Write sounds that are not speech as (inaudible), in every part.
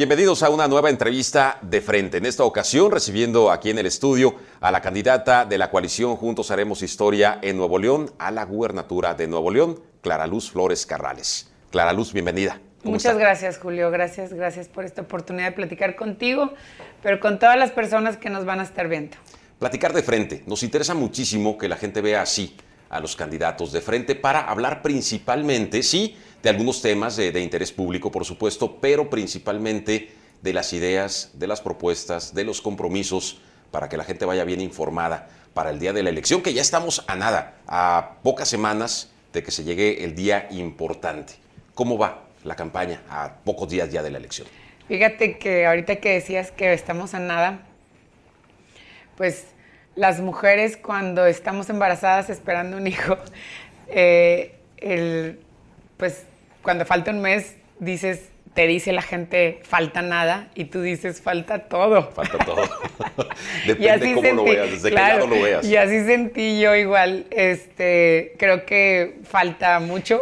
Bienvenidos a una nueva entrevista de frente. En esta ocasión recibiendo aquí en el estudio a la candidata de la coalición Juntos Haremos Historia en Nuevo León a la gubernatura de Nuevo León, Clara Luz Flores Carrales. Clara Luz, bienvenida. Muchas gracias, Julio. Gracias, gracias por esta oportunidad de platicar contigo, pero con todas las personas que nos van a estar viendo. Platicar de frente. Nos interesa muchísimo que la gente vea así a los candidatos de frente para hablar principalmente, sí, de algunos temas de, interés público, por supuesto, pero principalmente de las ideas, de las propuestas, de los compromisos, para que la gente vaya bien informada para el día de la elección, que ya estamos a nada, a pocas semanas de que se llegue el día importante. ¿Cómo va la campaña a pocos días ya de la elección? Fíjate que ahorita que decías que estamos a nada, pues las mujeres cuando estamos embarazadas esperando un hijo, (laughs) eh, pues cuando falta un mes, dices, te dice la gente, falta nada, y tú dices, falta todo. Falta todo. (laughs) (laughs) Depende cómo lo veas, desde qué lado lo veas. Y así sentí yo igual, este, creo que falta mucho,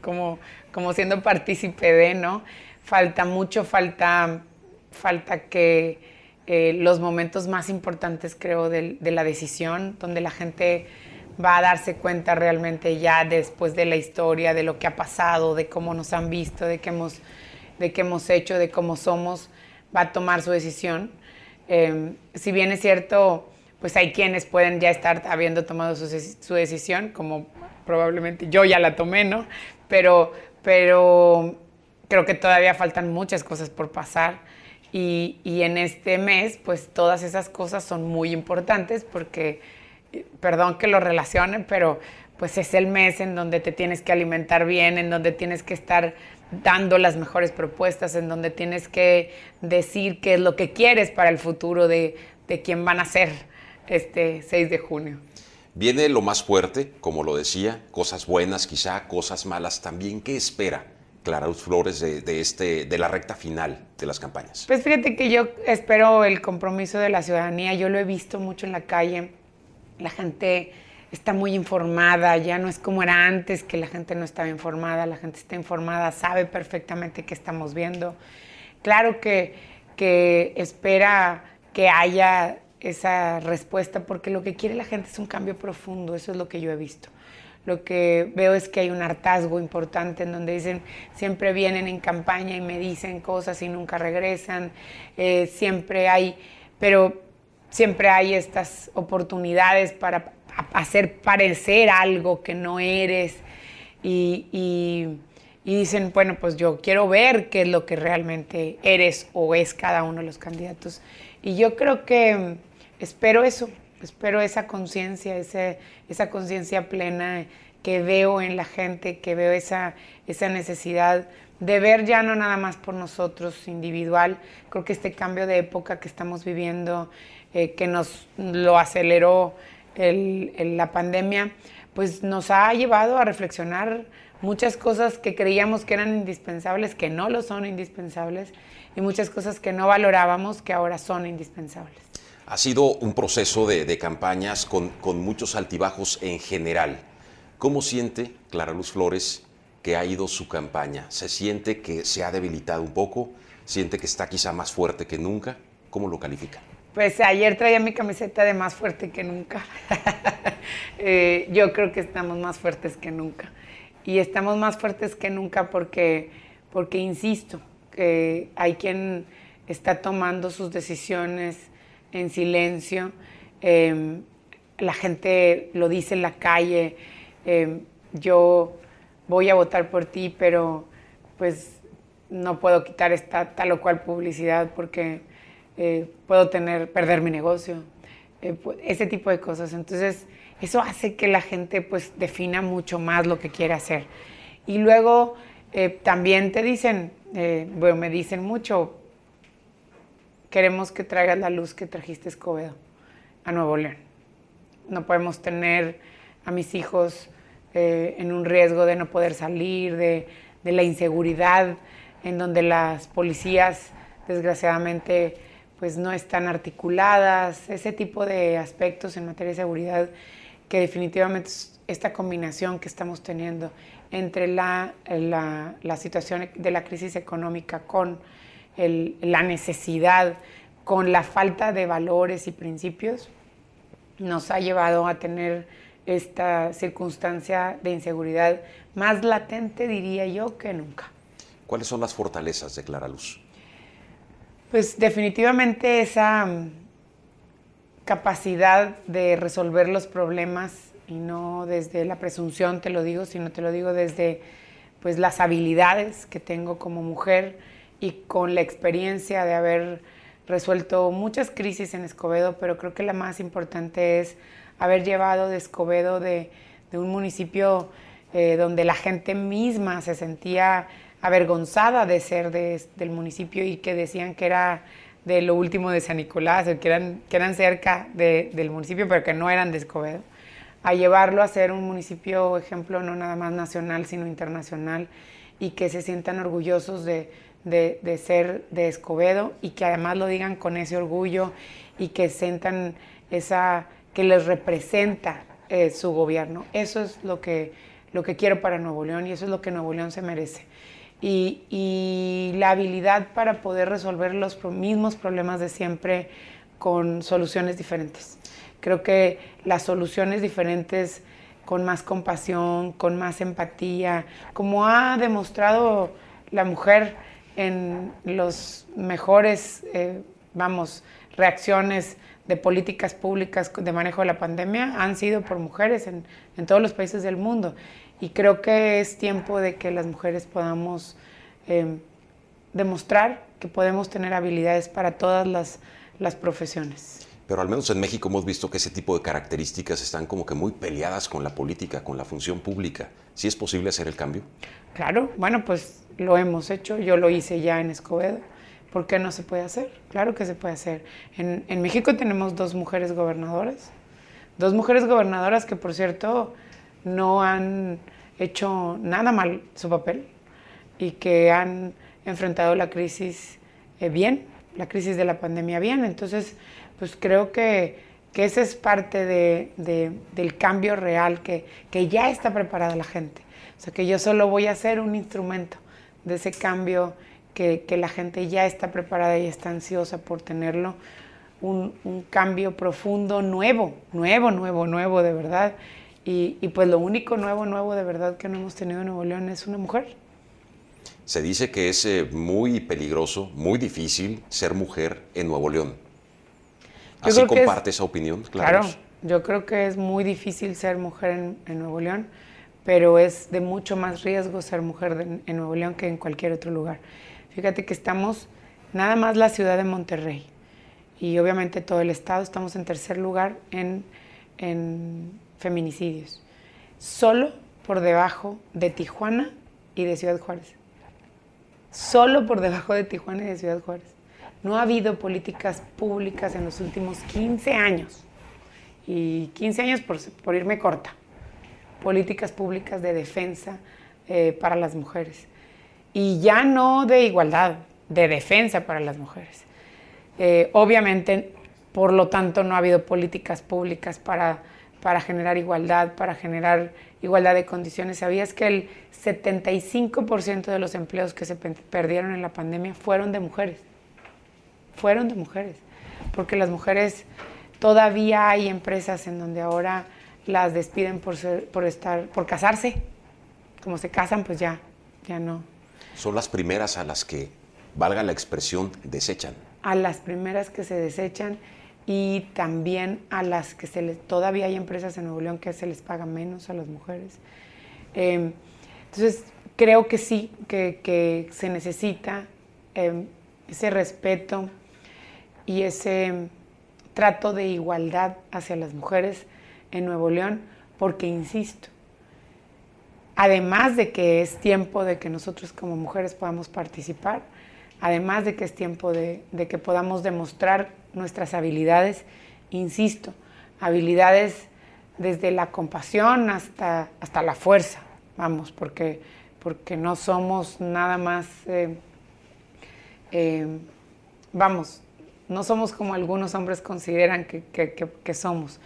como, como siendo partícipe de, ¿no? Falta mucho, falta, falta que eh, los momentos más importantes, creo, de la decisión, donde la gente va a darse cuenta realmente ya después de la historia, de lo que ha pasado, de cómo nos han visto, de qué hemos, de qué hemos hecho, de cómo somos, va a tomar su decisión. Em, si bien es cierto, pues hay quienes pueden ya estar habiendo tomado su, decisión, como probablemente yo ya la tomé, ¿no? Pero, pero creo que todavía faltan muchas cosas por pasar. Y, en este mes, pues todas esas cosas son muy importantes porque perdón que lo relacionen, pero pues es el mes en donde te tienes que alimentar bien, en donde tienes que estar dando las mejores propuestas, en donde tienes que decir qué es lo que quieres para el futuro de, de quién van a ser este 6 de junio. Viene lo más fuerte, como lo decía, cosas buenas quizá, cosas malas también. ¿Qué espera Clara Flores de, de, este, de la recta final de las campañas? Pues fíjate que yo espero el compromiso de la ciudadanía, yo lo he visto mucho en la calle la gente está muy informada, ya no es como era antes, que la gente no estaba informada, la gente está informada, sabe perfectamente qué estamos viendo. Claro que, que espera que haya esa respuesta, porque lo que quiere la gente es un cambio profundo, eso es lo que yo he visto. Lo que veo es que hay un hartazgo importante en donde dicen, siempre vienen en campaña y me dicen cosas y nunca regresan, eh, siempre hay, pero siempre hay estas oportunidades para hacer parecer algo que no eres. Y, dicen, bueno, pues yo quiero ver qué es lo que realmente eres o es cada uno de los candidatos. Y yo creo que espero eso, espero esa conciencia, esa conciencia plena que veo en la gente, que veo esa, esa necesidad de ver ya no nada más por nosotros individual. Creo que este cambio de época que estamos viviendo eh, que nos lo aceleró la pandemia, pues nos ha llevado a reflexionar muchas cosas que creíamos que eran indispensables, que no lo son indispensables, y muchas cosas que no valorábamos, que ahora son indispensables. Ha sido un proceso de, campañas con, muchos altibajos en general. ¿Cómo siente Clara Luz Flores que ha ido su campaña? ¿Se siente que se ha debilitado un poco? ¿Siente que está quizá más fuerte que nunca? ¿Cómo lo califica? Pues ayer traía mi camiseta de más fuerte que nunca. (laughs) Eh, yo creo que estamos más fuertes que nunca. Y estamos más fuertes que nunca porque, porque insisto, que hay quien está tomando sus decisiones en silencio. Em, la gente lo dice en la calle. Em, yo voy a votar por ti, pero pues no puedo quitar esta tal o cual publicidad porque eh, puedo tener, perder mi negocio, eh, ese tipo de cosas. Entonces, eso hace que la gente pues defina mucho más lo que quiere hacer. Y luego eh, también te dicen, bueno, me dicen mucho, queremos que traigas la luz que trajiste Escobedo a Nuevo León. No podemos tener a mis hijos en un riesgo de no poder salir, de, la inseguridad, en donde las policías, desgraciadamente, pues no están articuladas, ese tipo de aspectos en materia de seguridad que definitivamente esta combinación que estamos teniendo entre la, la, situación de la crisis económica con la necesidad con la falta de valores y principios, nos ha llevado a tener esta circunstancia de inseguridad más latente, diría yo, que nunca. ¿Cuáles son las fortalezas de Clara Luz? Pues definitivamente esa mm, capacidad de resolver los problemas y no desde la presunción te lo digo, sino te lo digo desde pues las habilidades que tengo como mujer y con la experiencia de haber resuelto muchas crisis en Escobedo, pero creo que la más importante es haber llevado de Escobedo de, un municipio eh, donde la gente misma se sentía avergonzada de ser del municipio y que decían que era de lo último de San Nicolás, que eran, que eran cerca del municipio, pero que no eran de Escobedo, a llevarlo a ser un municipio ejemplo no nada más nacional, sino internacional, y que se sientan orgullosos de, de, ser de Escobedo y que además lo digan con ese orgullo y que sientan esa, que les representa eh, su gobierno. Eso es lo que, lo que quiero para Nuevo León y eso es lo que Nuevo León se merece. Y, y la habilidad para poder resolver los mismos problemas de siempre con soluciones diferentes. Creo que las soluciones diferentes con más compasión, con más empatía, como ha demostrado la mujer en los mejores, eh, vamos, reacciones de políticas públicas de manejo de la pandemia han sido por mujeres en, todos los países del mundo. Y creo que es tiempo de que las mujeres podamos eh, demostrar que podemos tener habilidades para todas las, las profesiones. Pero al menos en México hemos visto que ese tipo de características están como que muy peleadas con la política, con la función pública. ¿Sí es posible hacer el cambio? Claro, bueno, pues lo hemos hecho, yo lo hice ya en Escobedo. ¿Por qué no se puede hacer? Claro que se puede hacer. En, México tenemos dos mujeres gobernadoras, dos mujeres gobernadoras que por cierto no han hecho nada mal su papel y que han enfrentado la crisis eh, bien, la crisis de la pandemia bien. Entonces, pues creo que, que ese es parte de, del cambio real, que, que ya está preparada la gente. O sea, que yo solo voy a ser un instrumento de ese cambio que, que la gente ya está preparada y está ansiosa por tenerlo. Un, un, cambio profundo, nuevo, nuevo, nuevo, nuevo de verdad. Y, y, pues lo único nuevo, nuevo de verdad que no hemos tenido en Nuevo León es una mujer. Se dice que es eh, muy peligroso, muy difícil ser mujer en Nuevo León. ¿Así comparte esa opinión? Claro, yo creo que es muy difícil ser mujer en, en Nuevo León pero es de mucho más riesgo ser mujer en Nuevo León que en cualquier otro lugar. Fíjate que estamos nada más la ciudad de Monterrey y obviamente todo el estado, estamos en tercer lugar en, feminicidios, solo por debajo de Tijuana y de Ciudad Juárez. Solo por debajo de Tijuana y de Ciudad Juárez. No ha habido políticas públicas en los últimos 15 años. Y 15 años por irme corta políticas públicas de defensa eh, para las mujeres. Y ya no de igualdad, de defensa para las mujeres. Eh, obviamente, por lo tanto, no ha habido políticas públicas para, para generar igualdad, para generar igualdad de condiciones. ¿Sabías que el 75% de los empleos que se perdieron en la pandemia fueron de mujeres? Fueron de mujeres. Porque las mujeres, todavía hay empresas en donde ahora las despiden por, por, estar, por casarse. Como se casan, pues ya, ya no. Son las primeras a las que, valga la expresión, desechan. A las primeras que se desechan y también a las que se les, todavía hay empresas en Nuevo León que se les paga menos a las mujeres. Em, entonces, creo que sí, que, se necesita em, ese respeto y ese trato de igualdad hacia las mujeres en Nuevo León, porque insisto, además de que es tiempo de que nosotros como mujeres podamos participar, además de que es tiempo de, que podamos demostrar nuestras habilidades, insisto, habilidades desde la compasión hasta, hasta la fuerza, vamos, porque, porque no somos nada más, eh, eh, vamos, no somos como algunos hombres consideran que, que somos.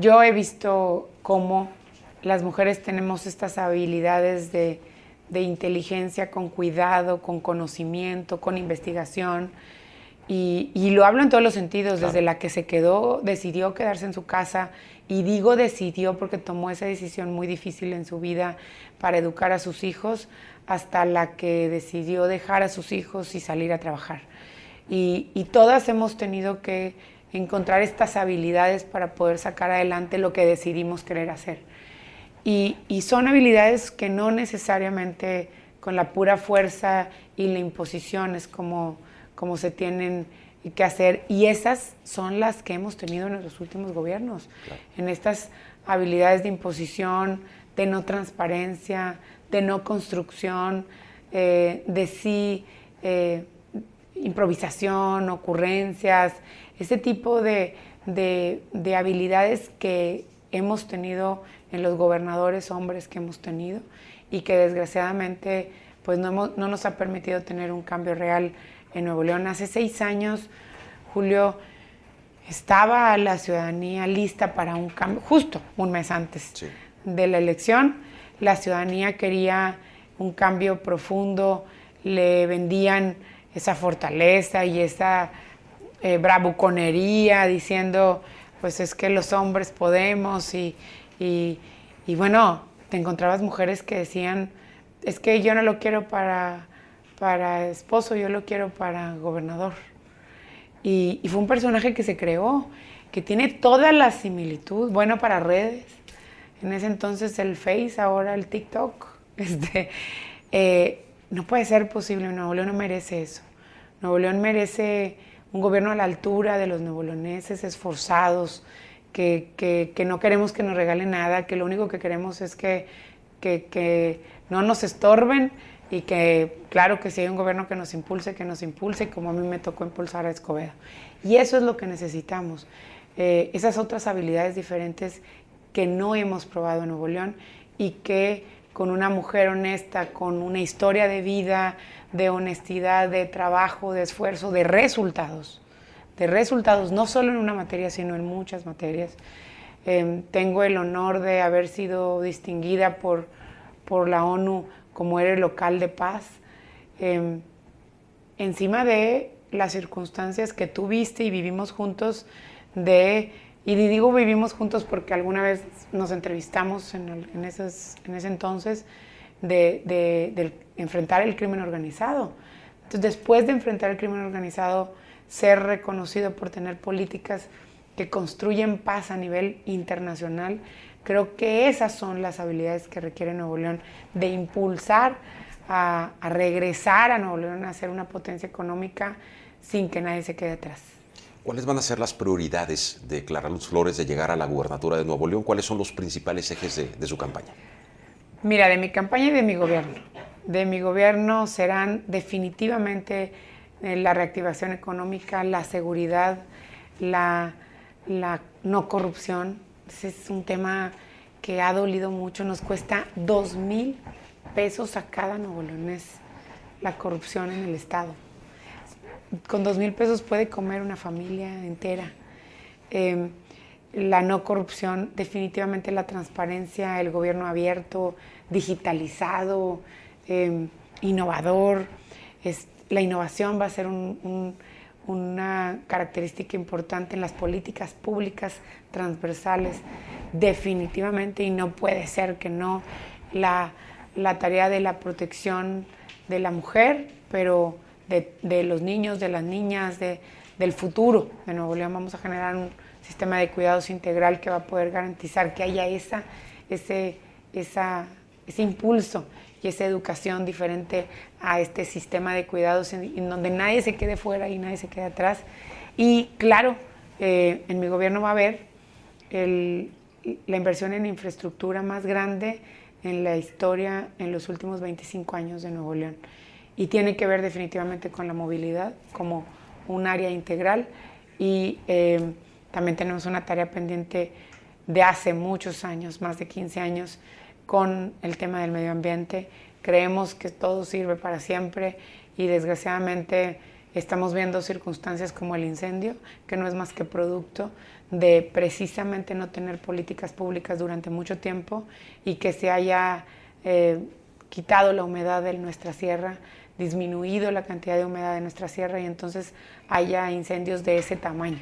Yo he visto cómo las mujeres tenemos estas habilidades de, inteligencia, con cuidado, con conocimiento, con investigación. Y, lo hablo en todos los sentidos, desde la que se quedó, decidió quedarse en su casa, y digo decidió porque tomó esa decisión muy difícil en su vida para educar a sus hijos, hasta la que decidió dejar a sus hijos y salir a trabajar. y todas hemos tenido que encontrar estas habilidades para poder sacar adelante lo que decidimos querer hacer. Y, son habilidades que no necesariamente con la pura fuerza y la imposición es como, como se tienen que hacer. Y esas son las que hemos tenido en los últimos gobiernos, en estas habilidades de imposición, de no transparencia, de no construcción, eh, de sí eh, improvisación, ocurrencias, ese tipo de, habilidades que hemos tenido en los gobernadores hombres que hemos tenido y que desgraciadamente pues no, nos ha permitido tener un cambio real en Nuevo León. Hace seis años, Julio, estaba la ciudadanía lista para un cambio, justo un mes antes de la elección. La ciudadanía quería un cambio profundo, le vendían esa fortaleza y esa eh, bravuconería, diciendo, pues es que los hombres podemos y, bueno, te encontrabas mujeres que decían, es que yo no lo quiero para, para esposo, yo lo quiero para gobernador. Y, fue un personaje que se creó, que tiene toda la similitud, bueno para redes, en ese entonces el Face, ahora el TikTok. (laughs) Este, eh, no puede ser posible, Nuevo León no merece eso. Nuevo León merece un gobierno a la altura de los neoboloneses, esforzados, que, no queremos que nos regalen nada, que lo único que queremos es que, que, no nos estorben y que, claro, que si hay un gobierno que nos impulse, que nos impulse, como a mí me tocó impulsar a Escobedo. Y eso es lo que necesitamos, eh, esas otras habilidades diferentes que no hemos probado en Nuevo León y que con una mujer honesta, con una historia de vida, de honestidad, de trabajo, de esfuerzo, de resultados, de resultados, no solo en una materia, sino en muchas materias. Em, tengo el honor de haber sido distinguida por, por la ONU como héroe local de paz, em, encima de las circunstancias que tú viste y vivimos juntos de, y digo vivimos juntos porque alguna vez nos entrevistamos en, en, esos, en ese entonces, de, enfrentar el crimen organizado. Entonces, después de enfrentar el crimen organizado, ser reconocido por tener políticas que construyen paz a nivel internacional, creo que esas son las habilidades que requiere Nuevo León, de impulsar a, regresar a Nuevo León a ser una potencia económica sin que nadie se quede atrás. ¿Cuáles van a ser las prioridades de Clara Luz Flores de llegar a la gubernatura de Nuevo León? ¿Cuáles son los principales ejes de su campaña? Mira, de mi campaña y de mi gobierno. De mi gobierno serán definitivamente eh, la reactivación económica, la seguridad, la, no corrupción. Ese es un tema que ha dolido mucho. Nos cuesta dos mil pesos a cada nuevo la corrupción en el Estado. Con dos mil pesos puede comer una familia entera. Em, la no corrupción, definitivamente la transparencia, el gobierno abierto, digitalizado, em, innovador. Es, la innovación va a ser una característica importante en las políticas públicas transversales, definitivamente, y no puede ser que no la, tarea de la protección de la mujer, pero de, los niños, de las niñas, de, del futuro de Nuevo León. Vamos a generar un sistema de cuidados integral que va a poder garantizar que haya esa, ese, esa, ese impulso y esa educación diferente a este sistema de cuidados en, donde nadie se quede fuera y nadie se quede atrás. Y claro, eh, en mi gobierno va a haber la inversión en infraestructura más grande en la historia en los últimos 25 años de Nuevo León. Y tiene que ver definitivamente con la movilidad como un área integral y eh, también tenemos una tarea pendiente de hace muchos años, más de 15 años, con el tema del medio ambiente. Creemos que todo sirve para siempre y desgraciadamente estamos viendo circunstancias como el incendio, que no es más que producto de precisamente no tener políticas públicas durante mucho tiempo y que se haya eh, quitado la humedad de nuestra sierra, disminuido la cantidad de humedad de nuestra sierra y entonces haya incendios de ese tamaño.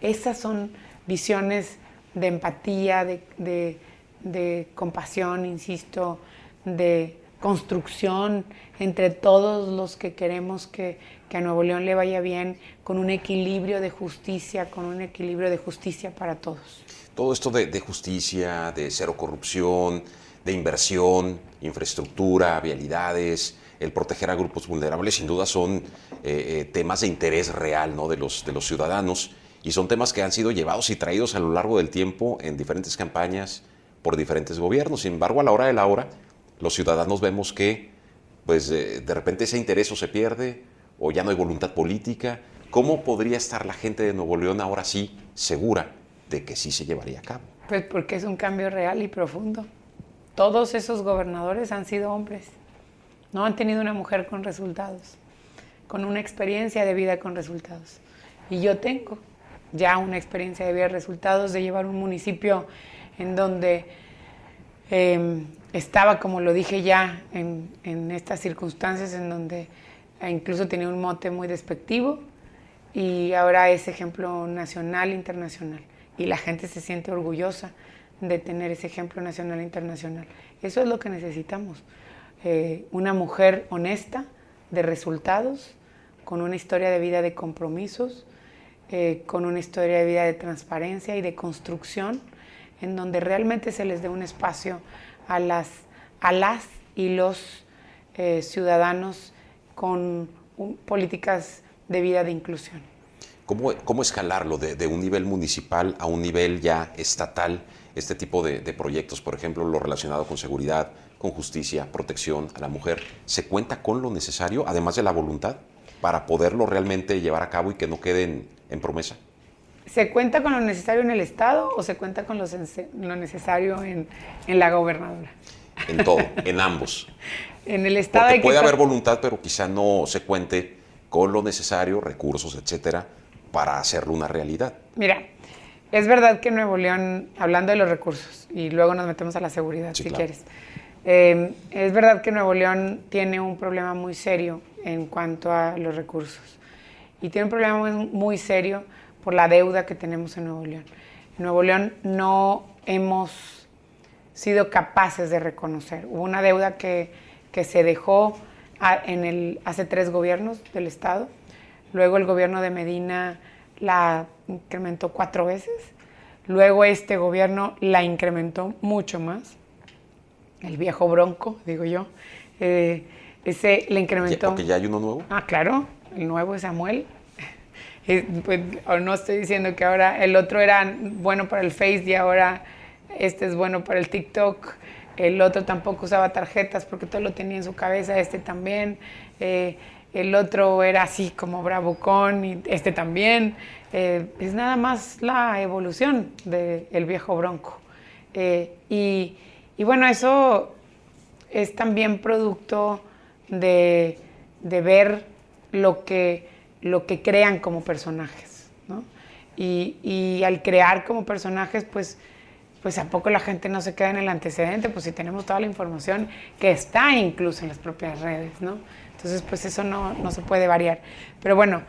Esas son visiones de empatía, de, compasión, insisto, de construcción entre todos los que queremos que, a Nuevo León le vaya bien, con un equilibrio de justicia, con un equilibrio de justicia para todos. Todo esto de, justicia, de cero corrupción, de inversión, infraestructura, vialidades, el proteger a grupos vulnerables, sin duda son eh, eh, temas de interés real ¿no? de los ciudadanos y son temas que han sido llevados y traídos a lo largo del tiempo en diferentes campañas por diferentes gobiernos. Sin embargo, a la hora de la hora, los ciudadanos vemos que pues eh, de repente ese interés se pierde o ya no hay voluntad política. ¿Cómo podría estar la gente de Nuevo León ahora sí segura de que sí se llevaría a cabo? Pues porque es un cambio real y profundo. Todos esos gobernadores han sido hombres. No han tenido una mujer con resultados, con una experiencia de vida con resultados. Y yo tengo ya una experiencia de vida resultados de llevar un municipio en donde em, estaba, como lo dije ya, en, estas circunstancias en donde incluso tenía un mote muy despectivo y ahora es ejemplo nacional, internacional. Y la gente se siente orgullosa de tener ese ejemplo nacional internacional. Eso es lo que necesitamos. Eh, una mujer honesta, de resultados, con una historia de vida de compromisos, eh, con una historia de vida de transparencia y de construcción, en donde realmente se les dé un espacio a las, a las y los eh, ciudadanos con políticas de vida de inclusión. ¿Cómo, cómo escalarlo de, un nivel municipal a un nivel ya estatal? Este tipo de, de proyectos, por ejemplo, lo relacionado con seguridad, con justicia, protección a la mujer, ¿se cuenta con lo necesario, además de la voluntad, para poderlo realmente llevar a cabo y que no queden en promesa? ¿Se cuenta con lo necesario en el Estado o se cuenta con lo, necesario en, la gobernadora? En todo, (laughs) en ambos. En el Estado Porque puede haber voluntad, pero quizá no se cuente con lo necesario, recursos, etcétera, para hacerlo una realidad. Mira, es verdad que Nuevo León, hablando de los recursos, y luego nos metemos a la seguridad, si quieres, eh, es verdad que Nuevo León tiene un problema muy serio en cuanto a los recursos. Y tiene un problema muy serio por la deuda que tenemos en Nuevo León. En Nuevo León no hemos sido capaces de reconocer. Hubo una deuda que, que se dejó en el, hace tres gobiernos del Estado. Luego el gobierno de Medina la incrementó cuatro veces. Luego este gobierno la incrementó mucho más. El viejo bronco, digo yo. Eh, ese le incrementó. ¿Porque ya hay uno nuevo? Ah, claro. El nuevo Samuel. (laughs) Pues, no estoy diciendo que ahora el otro era bueno para el Face y ahora este es bueno para el TikTok. El otro tampoco usaba tarjetas porque todo lo tenía en su cabeza, este también. Eh, el otro era así como bravucón y este también. Eh, es nada más la evolución del viejo bronco. Eh, y, bueno, eso es también producto de ver lo que lo que crean como personajes, ¿no? Y, al crear como personajes, pues, pues a poco la gente no se queda en el antecedente, pues si tenemos toda la información que está incluso en las propias redes, ¿no? Entonces, pues eso no, no se puede variar. Pero bueno,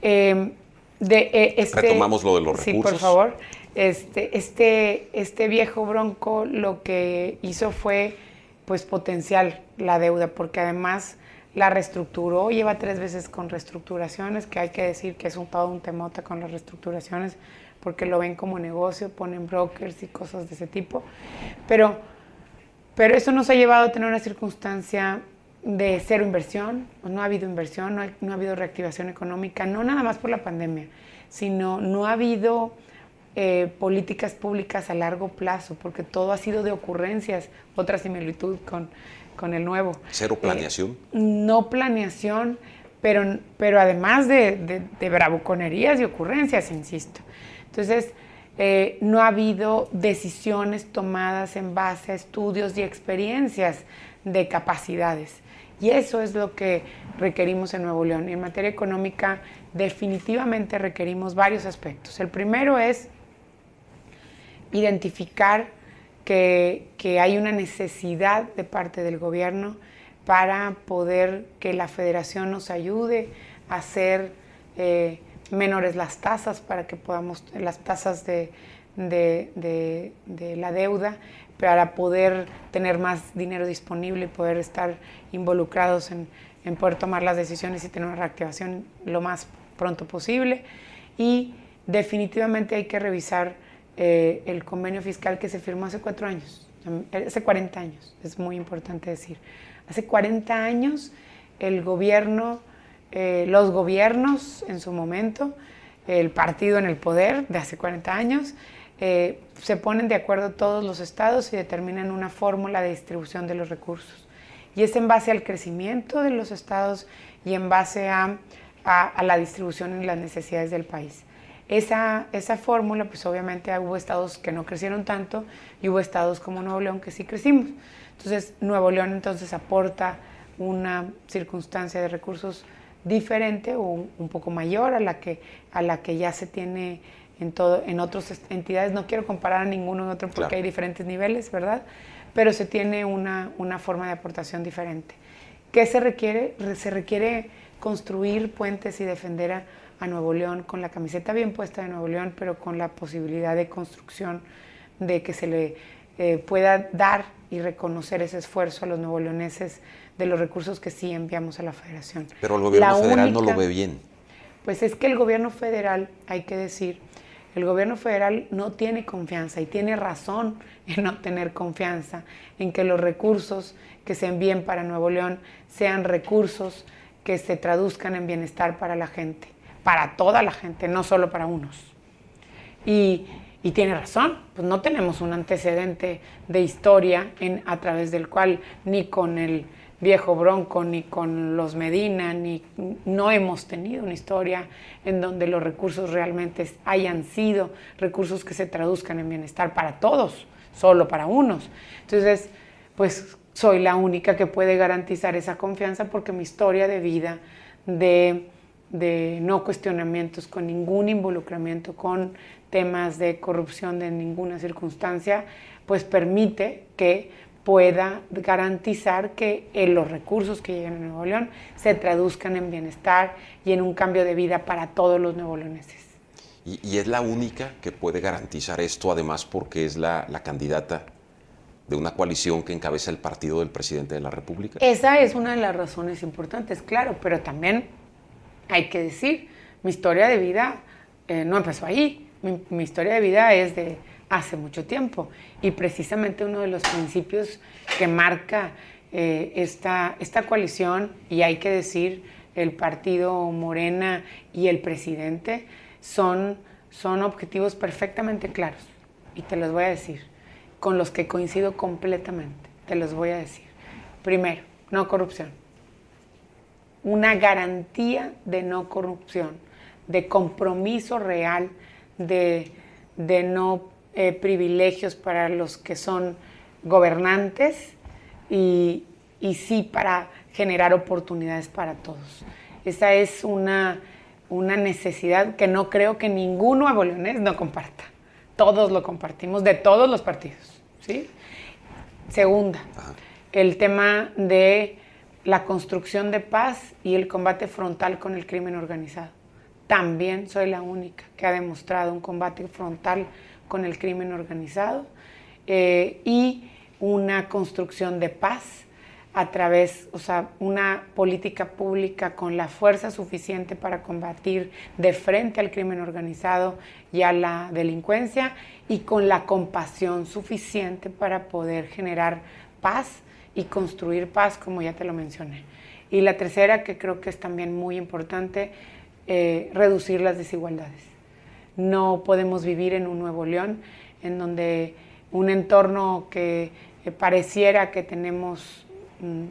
em, de eh, este... Retomamos lo de los recursos. Sí, por favor. Este, este, este viejo bronco lo que hizo fue, pues, potenciar la deuda, porque además la reestructuró, lleva tres veces con reestructuraciones, que hay que decir que es un todo un temota con las reestructuraciones, porque lo ven como negocio, ponen brokers y cosas de ese tipo. Pero, pero eso nos ha llevado a tener una circunstancia de cero inversión, no ha habido inversión, no, ha habido reactivación económica, no nada más por la pandemia, sino no ha habido eh, políticas públicas a largo plazo, porque todo ha sido de ocurrencias, otra similitud con con el nuevo. ¿Cero eh, planeación? no planeación, pero, pero además de, de, bravuconerías y ocurrencias, insisto. Entonces, eh, no ha habido decisiones tomadas en base a estudios y experiencias de capacidades. Y eso es lo que requerimos en Nuevo León. En materia económica, definitivamente requerimos varios aspectos. El primero es identificar que, hay una necesidad de parte del gobierno para poder que la federación nos ayude a hacer eh, menores las tasas, para que podamos, las tasas de, la deuda, para poder tener más dinero disponible y poder estar involucrados en, en poder tomar las decisiones y tener una reactivación lo más pronto posible. Y definitivamente hay que revisar eh, el convenio fiscal que se firmó hace cuatro años, hace 40 años, es muy importante decir. Hace 40 años el gobierno, eh, los gobiernos en su momento, el partido en el poder de hace 40 años, eh, se ponen de acuerdo todos los estados y determinan una fórmula de distribución de los recursos. Y es en base al crecimiento de los estados y en base a, a la distribución y las necesidades del país. Esa, esa fórmula, pues obviamente hubo estados que no crecieron tanto y hubo estados como Nuevo León que sí crecimos. Entonces, Nuevo León entonces aporta una circunstancia de recursos diferente o un, poco mayor a la que, a la que ya se tiene en, todo, en otras entidades. No quiero comparar a ninguno en otro porque hay diferentes niveles, ¿verdad? Pero se tiene una, una forma de aportación diferente. ¿Qué se requiere? Se requiere construir puentes y defender a a Nuevo León con la camiseta bien puesta de Nuevo León, pero con la posibilidad de construcción de que se le eh, pueda dar y reconocer ese esfuerzo a los nuevo leoneses de los recursos que sí enviamos a la federación. Pero el gobierno federal no lo ve bien. Pues es que el gobierno federal, hay que decir, el gobierno federal no tiene confianza y tiene razón en no tener confianza en que los recursos que se envíen para Nuevo León sean recursos que se traduzcan en bienestar para la gente para toda la gente, no solo para unos. Y, tiene razón, pues no tenemos un antecedente de historia en, a través del cual ni con el viejo Bronco, ni con los Medina, ni no hemos tenido una historia en donde los recursos realmente hayan sido recursos que se traduzcan en bienestar para todos, solo para unos. Entonces, pues soy la única que puede garantizar esa confianza porque mi historia de vida, de de no cuestionamientos, con ningún involucramiento con temas de corrupción de ninguna circunstancia, pues permite que pueda garantizar que los recursos que llegan a Nuevo León se traduzcan en bienestar y en un cambio de vida para todos los nuevo leoneses. Y, es la única que puede garantizar esto, además porque es la, la candidata de una coalición que encabeza el partido del presidente de la República. Esa es una de las razones importantes, claro, pero también hay que decir, mi historia de vida eh, no empezó ahí, mi, historia de vida es de hace mucho tiempo. Y precisamente uno de los principios que marca eh, esta, esta coalición, y hay que decir, el partido Morena y el presidente, son, son objetivos perfectamente claros, y te los voy a decir, con los que coincido completamente, te los voy a decir. Primero, no corrupción una garantía de no corrupción, de compromiso real, de, no eh, privilegios para los que son gobernantes y, sí para generar oportunidades para todos. Esa es una, una necesidad que no creo que ningún nuevo leonés no comparta. Todos lo compartimos, de todos los partidos. ¿sí? Segunda, el tema de la construcción de paz y el combate frontal con el crimen organizado. También soy la única que ha demostrado un combate frontal con el crimen organizado eh, y una construcción de paz a través, o sea, una política pública con la fuerza suficiente para combatir de frente al crimen organizado y a la delincuencia y con la compasión suficiente para poder generar paz y construir paz, como ya te lo mencioné. Y la tercera, que creo que es también muy importante, eh, reducir las desigualdades. No podemos vivir en un Nuevo León en donde un entorno que eh, pareciera que tenemos mm,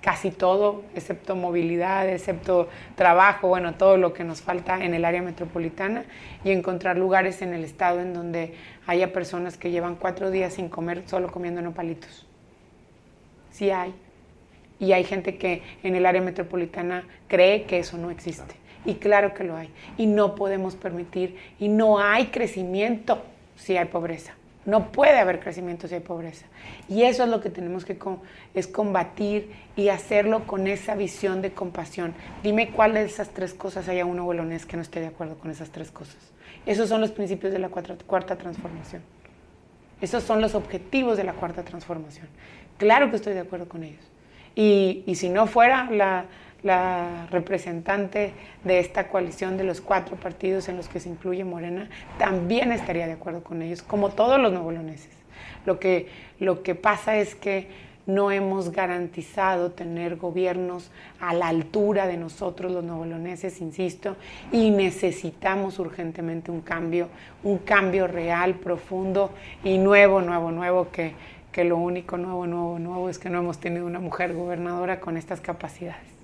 casi todo, excepto movilidad, excepto trabajo, bueno, todo lo que nos falta en el área metropolitana y encontrar lugares en el estado en donde haya personas que llevan cuatro días sin comer solo comiendo nopalitos sí hay. Y hay gente que en el área metropolitana cree que eso no existe. Y claro que lo hay. Y no podemos permitir, y no hay crecimiento si hay pobreza. No puede haber crecimiento si hay pobreza. Y eso es lo que tenemos que es combatir y hacerlo con esa visión de compasión. Dime cuál de esas tres cosas hay a uno bolonés que no esté de acuerdo con esas tres cosas. Esos son los principios de la cuarta transformación. Esos son los objetivos de la cuarta transformación. Claro que estoy de acuerdo con ellos. Y, y si no fuera la, la representante de esta coalición de los cuatro partidos en los que se incluye Morena, también estaría de acuerdo con ellos, como todos los nuevoloneses. Lo que, lo que pasa es que no hemos garantizado tener gobiernos a la altura de nosotros los nuevoloneses, insisto, y necesitamos urgentemente un cambio, un cambio real, profundo y nuevo, nuevo, nuevo, que, que lo único nuevo, nuevo, nuevo es que no hemos tenido una mujer gobernadora con estas capacidades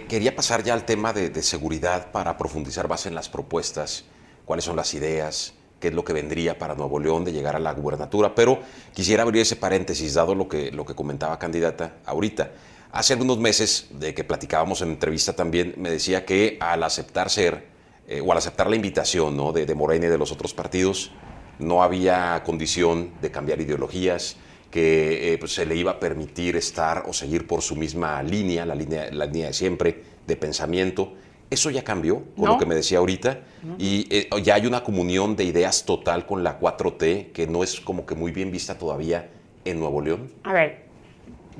quería pasar ya al tema de, seguridad para profundizar más en las propuestas, cuáles son las ideas, qué es lo que vendría para Nuevo León de llegar a la gubernatura, pero quisiera abrir ese paréntesis, dado lo que, lo que comentaba candidata ahorita. Hace algunos meses, de que platicábamos en entrevista también, me decía que al aceptar ser, eh, o al aceptar la invitación ¿no? de, de Morena y de los otros partidos, no había condición de cambiar ideologías, que eh, pues, se le iba a permitir estar o seguir por su misma línea, la línea, la línea de siempre, de pensamiento. Eso ya cambió con lo que me decía ahorita y eh, ya hay una comunión de ideas total con la 4T que no es como que muy bien vista todavía en Nuevo León. A ver,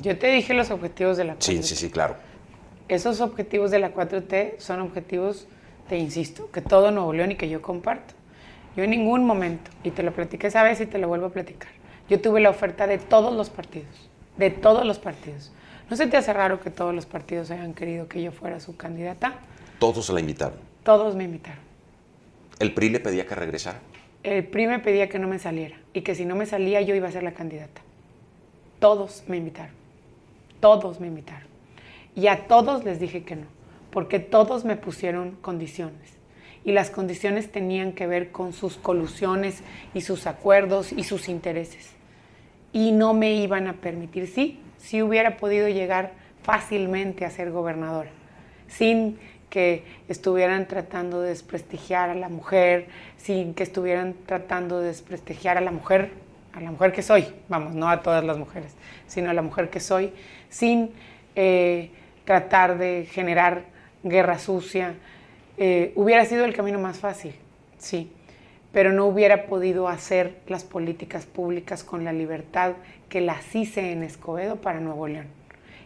yo te dije los objetivos de la 4T. Sí, sí, sí, claro. Esos objetivos de la 4T son objetivos, te insisto, que todo Nuevo León y que yo comparto. Yo en ningún momento, y te lo platiqué esa vez y te lo vuelvo a platicar, yo tuve la oferta de todos los partidos, de todos los partidos. ¿No se te hace raro que todos los partidos hayan querido que yo fuera su candidata? Todos se la invitaron. Todos me invitaron. ¿El PRI le pedía que regresara? El PRI me pedía que no me saliera y que si no me salía yo iba a ser la candidata. Todos me invitaron. Todos me invitaron. Y a todos les dije que no, porque todos me pusieron condiciones y las condiciones tenían que ver con sus colusiones y sus acuerdos y sus intereses. Y no me iban a permitir, sí, sí hubiera podido llegar fácilmente a ser gobernadora, sin que estuvieran tratando de desprestigiar a la mujer, sin que estuvieran tratando de desprestigiar a la mujer, a la mujer que soy, vamos, no a todas las mujeres, sino a la mujer que soy, sin eh, tratar de generar guerra sucia, eh, hubiera sido el camino más fácil, sí, pero no hubiera podido hacer las políticas públicas con la libertad que las hice en Escobedo para Nuevo León.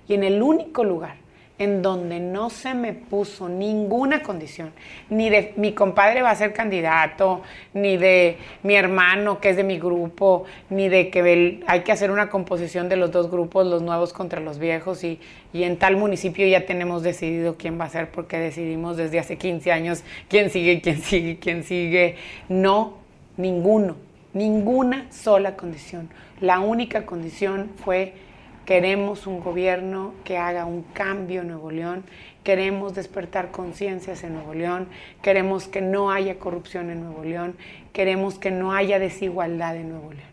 Y en el único lugar en donde no se me puso ninguna condición, ni de mi compadre va a ser candidato, ni de mi hermano que es de mi grupo, ni de que hay que hacer una composición de los dos grupos, los nuevos contra los viejos, y, y en tal municipio ya tenemos decidido quién va a ser, porque decidimos desde hace 15 años quién sigue, quién sigue, quién sigue. No, ninguno, ninguna sola condición. La única condición fue Queremos un gobierno que haga un cambio en Nuevo León, queremos despertar conciencias en Nuevo León, queremos que no haya corrupción en Nuevo León, queremos que no haya desigualdad en Nuevo León.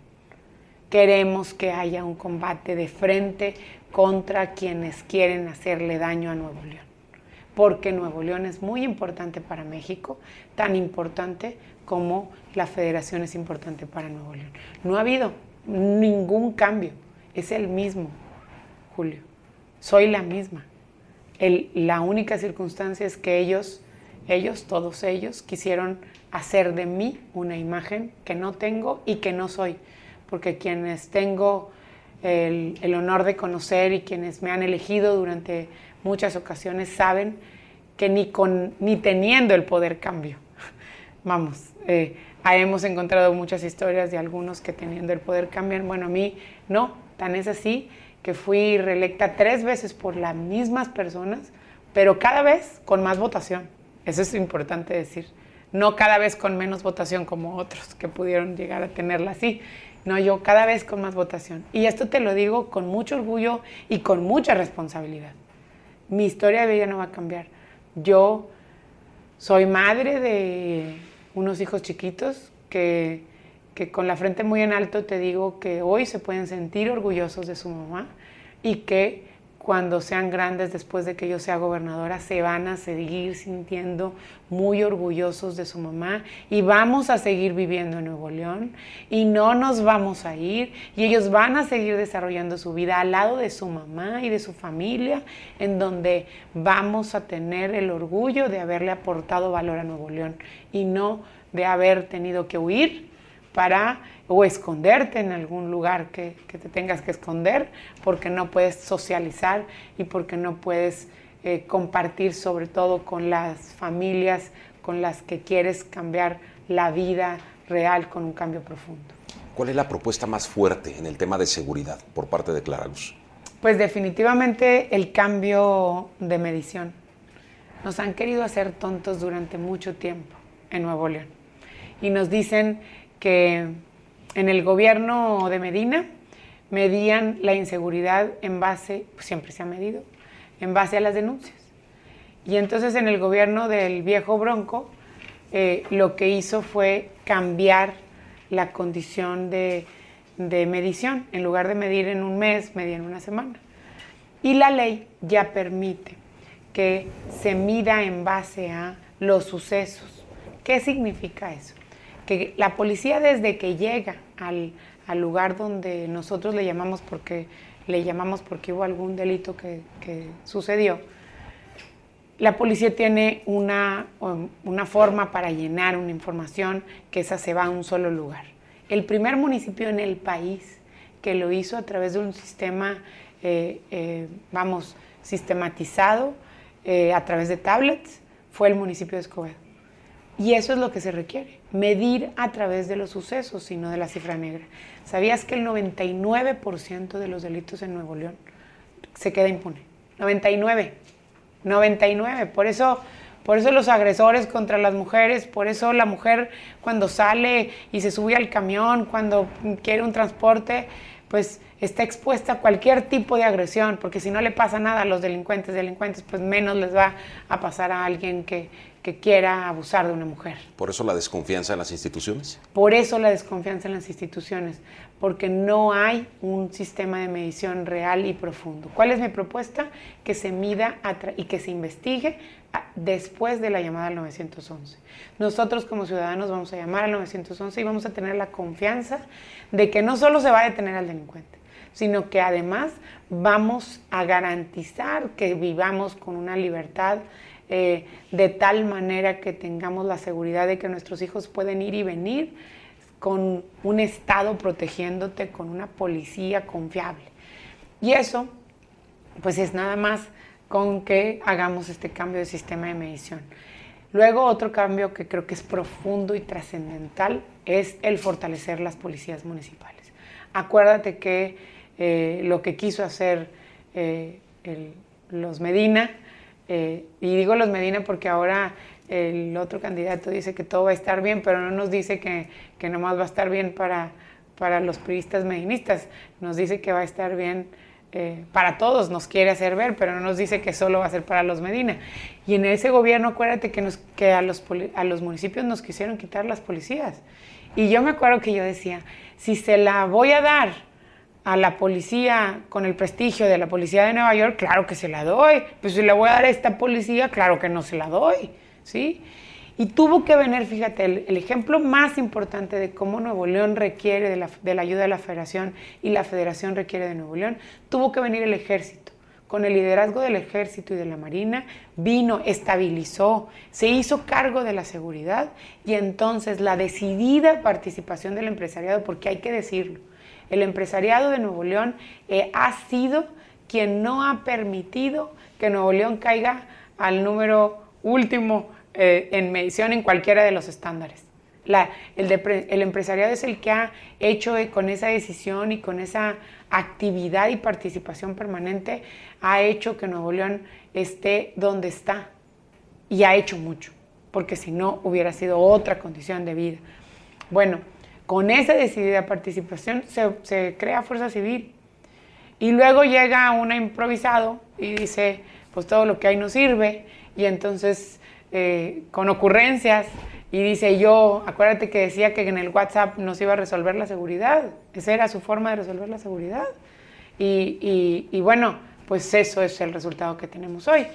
Queremos que haya un combate de frente contra quienes quieren hacerle daño a Nuevo León. Porque Nuevo León es muy importante para México, tan importante como la federación es importante para Nuevo León. No ha habido ningún cambio, es el mismo. Julio. Soy la misma. la única circunstancia es que ellos, ellos, todos ellos, quisieron hacer de mí una imagen que no tengo y que no soy. Porque quienes tengo el, honor de conocer y quienes me han elegido durante muchas ocasiones saben que ni, con, ni teniendo el poder cambio. (laughs) Vamos, eh, hemos encontrado muchas historias de algunos que teniendo el poder cambian. Bueno, a mí no, tan es así que fui reelecta tres veces por las mismas personas, pero cada vez con más votación. Eso es importante decir. No cada vez con menos votación como otros que pudieron llegar a tenerla así. No, yo cada vez con más votación. Y esto te lo digo con mucho orgullo y con mucha responsabilidad. Mi historia de vida no va a cambiar. Yo soy madre de unos hijos chiquitos que que con la frente muy en alto te digo que hoy se pueden sentir orgullosos de su mamá y que cuando sean grandes después de que yo sea gobernadora, se van a seguir sintiendo muy orgullosos de su mamá y vamos a seguir viviendo en Nuevo León y no nos vamos a ir y ellos van a seguir desarrollando su vida al lado de su mamá y de su familia, en donde vamos a tener el orgullo de haberle aportado valor a Nuevo León y no de haber tenido que huir para o esconderte en algún lugar que, te tengas que esconder porque no puedes socializar y porque no puedes eh, compartir sobre todo con las familias con las que quieres cambiar la vida real con un cambio profundo. ¿Cuál es la propuesta más fuerte en el tema de seguridad por parte de Clara Luz? Pues definitivamente el cambio de medición. Nos han querido hacer tontos durante mucho tiempo en Nuevo León. Y nos dicen que en el gobierno de Medina medían la inseguridad en base, pues siempre se ha medido, en base a las denuncias. Y entonces en el gobierno del viejo Bronco eh, lo que hizo fue cambiar la condición de, de medición. En lugar de medir en un mes, medía en una semana. Y la ley ya permite que se mida en base a los sucesos. ¿Qué significa eso? Que la policía desde que llega al, lugar donde nosotros le llamamos porque le llamamos porque hubo algún delito que, sucedió, la policía tiene una, una, forma para llenar una información que esa se va a un solo lugar. El primer municipio en el país que lo hizo a través de un sistema, eh, eh, vamos, sistematizado eh, a través de tablets fue el municipio de Escobedo. Y eso es lo que se requiere, medir a través de los sucesos, y no de la cifra negra. ¿Sabías que el 99% de los delitos en Nuevo León se queda impune? 99. 99. Por eso, por eso los agresores contra las mujeres, por eso la mujer cuando sale y se sube al camión, cuando quiere un transporte, pues está expuesta a cualquier tipo de agresión, porque si no le pasa nada a los delincuentes, delincuentes, pues menos les va a pasar a alguien que, que quiera abusar de una mujer. ¿Por eso la desconfianza en las instituciones? Por eso la desconfianza en las instituciones, porque no hay un sistema de medición real y profundo. ¿Cuál es mi propuesta? Que se mida y que se investigue después de la llamada al 911. Nosotros como ciudadanos vamos a llamar al 911 y vamos a tener la confianza de que no solo se va a detener al delincuente, sino que además vamos a garantizar que vivamos con una libertad eh, de tal manera que tengamos la seguridad de que nuestros hijos pueden ir y venir con un Estado protegiéndote, con una policía confiable. Y eso, pues es nada más con que hagamos este cambio de sistema de medición. Luego, otro cambio que creo que es profundo y trascendental es el fortalecer las policías municipales. Acuérdate que eh, lo que quiso hacer eh, los Medina eh, y digo los Medina porque ahora el otro candidato dice que todo va a estar bien, pero no nos dice que, que nomás va a estar bien para, para los priistas medinistas, nos dice que va a estar bien eh, para todos, nos quiere hacer ver, pero no nos dice que solo va a ser para los Medina. Y en ese gobierno, acuérdate que, nos, que a, los, a los municipios nos quisieron quitar las policías. Y yo me acuerdo que yo decía, si se la voy a dar a la policía con el prestigio de la policía de Nueva York, claro que se la doy. Pues si le voy a dar a esta policía, claro que no se la doy, ¿sí? Y tuvo que venir, fíjate, el, ejemplo más importante de cómo Nuevo León requiere de la, de la, ayuda de la federación y la federación requiere de Nuevo León, tuvo que venir el ejército. Con el liderazgo del ejército y de la marina, vino, estabilizó, se hizo cargo de la seguridad y entonces la decidida participación del empresariado, porque hay que decirlo, el empresariado de Nuevo León eh, ha sido quien no ha permitido que Nuevo León caiga al número último eh, en medición en cualquiera de los estándares. el, empresariado es el que ha hecho con esa decisión y con esa actividad y participación permanente, ha hecho que Nuevo León esté donde está y ha hecho mucho, porque si no hubiera sido otra condición de vida. Bueno, con esa decidida participación se, crea fuerza civil. Y luego llega una improvisado y dice, pues todo lo que hay no sirve. Y entonces, eh, con ocurrencias, y dice yo, acuérdate que decía que en el WhatsApp nos iba a resolver la seguridad. Esa era su forma de resolver la seguridad. Y, y bueno, pues eso es el resultado que tenemos hoy.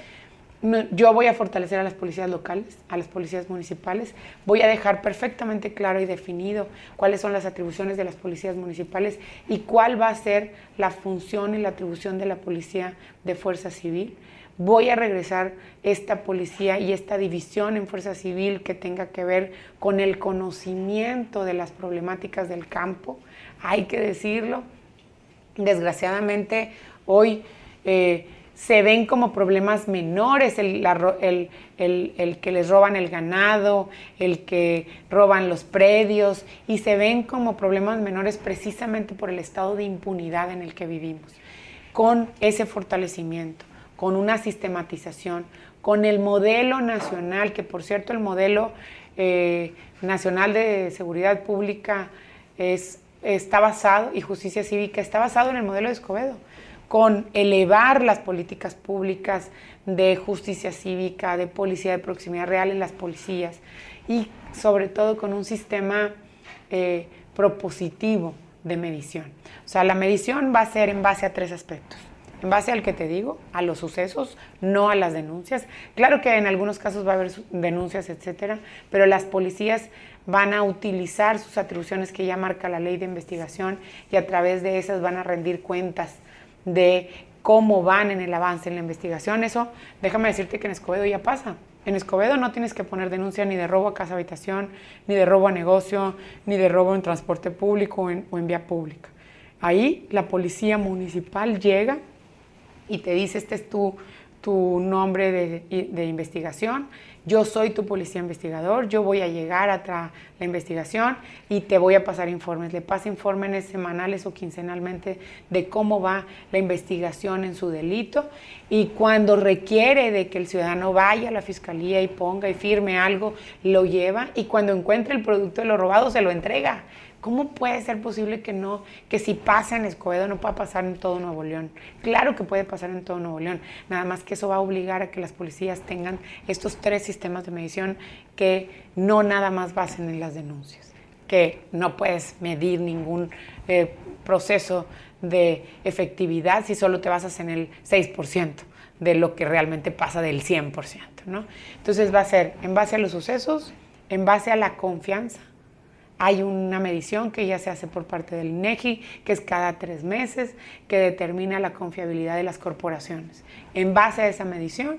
Yo voy a fortalecer a las policías locales, a las policías municipales, voy a dejar perfectamente claro y definido cuáles son las atribuciones de las policías municipales y cuál va a ser la función y la atribución de la policía de fuerza civil voy a regresar esta policía y esta división en fuerza civil que tenga que ver con el conocimiento de las problemáticas del campo, hay que decirlo. Desgraciadamente hoy eh, se ven como problemas menores el, el, que les roban el ganado, el que roban los predios, y se ven como problemas menores precisamente por el estado de impunidad en el que vivimos, con ese fortalecimiento con una sistematización, con el modelo nacional, que por cierto el modelo eh, nacional de seguridad pública es, está basado, y justicia cívica, está basado en el modelo de Escobedo, con elevar las políticas públicas de justicia cívica, de policía de proximidad real en las policías, y sobre todo con un sistema eh, propositivo de medición. O sea, la medición va a ser en base a tres aspectos en base al que te digo, a los sucesos, no a las denuncias. Claro que en algunos casos va a haber denuncias, etcétera, pero las policías van a utilizar sus atribuciones que ya marca la ley de investigación y a través de esas van a rendir cuentas de cómo van en el avance en la investigación. Eso, déjame decirte que en Escobedo ya pasa. En Escobedo no tienes que poner denuncia ni de robo a casa habitación, ni de robo a negocio, ni de robo en transporte público o en, vía pública. Ahí la policía municipal llega y te dice, este es tu, tu nombre de, investigación, yo soy tu policía investigador, yo voy a llegar a la investigación y te voy a pasar informes. Le pasa informes semanales o quincenalmente de cómo va la investigación en su delito y cuando requiere de que el ciudadano vaya a la fiscalía y ponga y firme algo, lo lleva y cuando encuentra el producto de lo robado se lo entrega. ¿Cómo puede ser posible que no, que si pasa en Escobedo no pueda pasar en todo Nuevo León? Claro que puede pasar en todo Nuevo León, nada más que eso va a obligar a que las policías tengan estos tres sistemas de medición que no nada más basen en las denuncias, que no puedes medir ningún eh, proceso de efectividad si solo te basas en el 6% de lo que realmente pasa del 100%, ¿no? Entonces va a ser en base a los sucesos, en base a la confianza, hay una medición que ya se hace por parte del INEGI, que es cada tres meses, que determina la confiabilidad de las corporaciones. En base a esa medición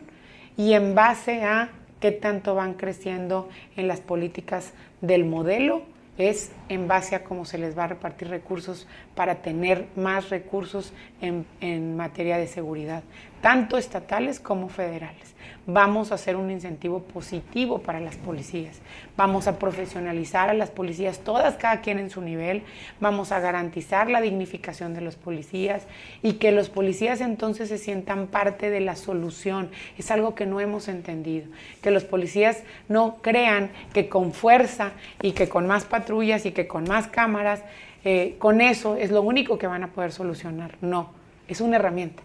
y en base a qué tanto van creciendo en las políticas del modelo, es en base a cómo se les va a repartir recursos para tener más recursos en, en materia de seguridad, tanto estatales como federales vamos a hacer un incentivo positivo para las policías. Vamos a profesionalizar a las policías, todas, cada quien en su nivel. Vamos a garantizar la dignificación de los policías y que los policías entonces se sientan parte de la solución. Es algo que no hemos entendido. Que los policías no crean que con fuerza y que con más patrullas y que con más cámaras, eh, con eso es lo único que van a poder solucionar. No, es una herramienta.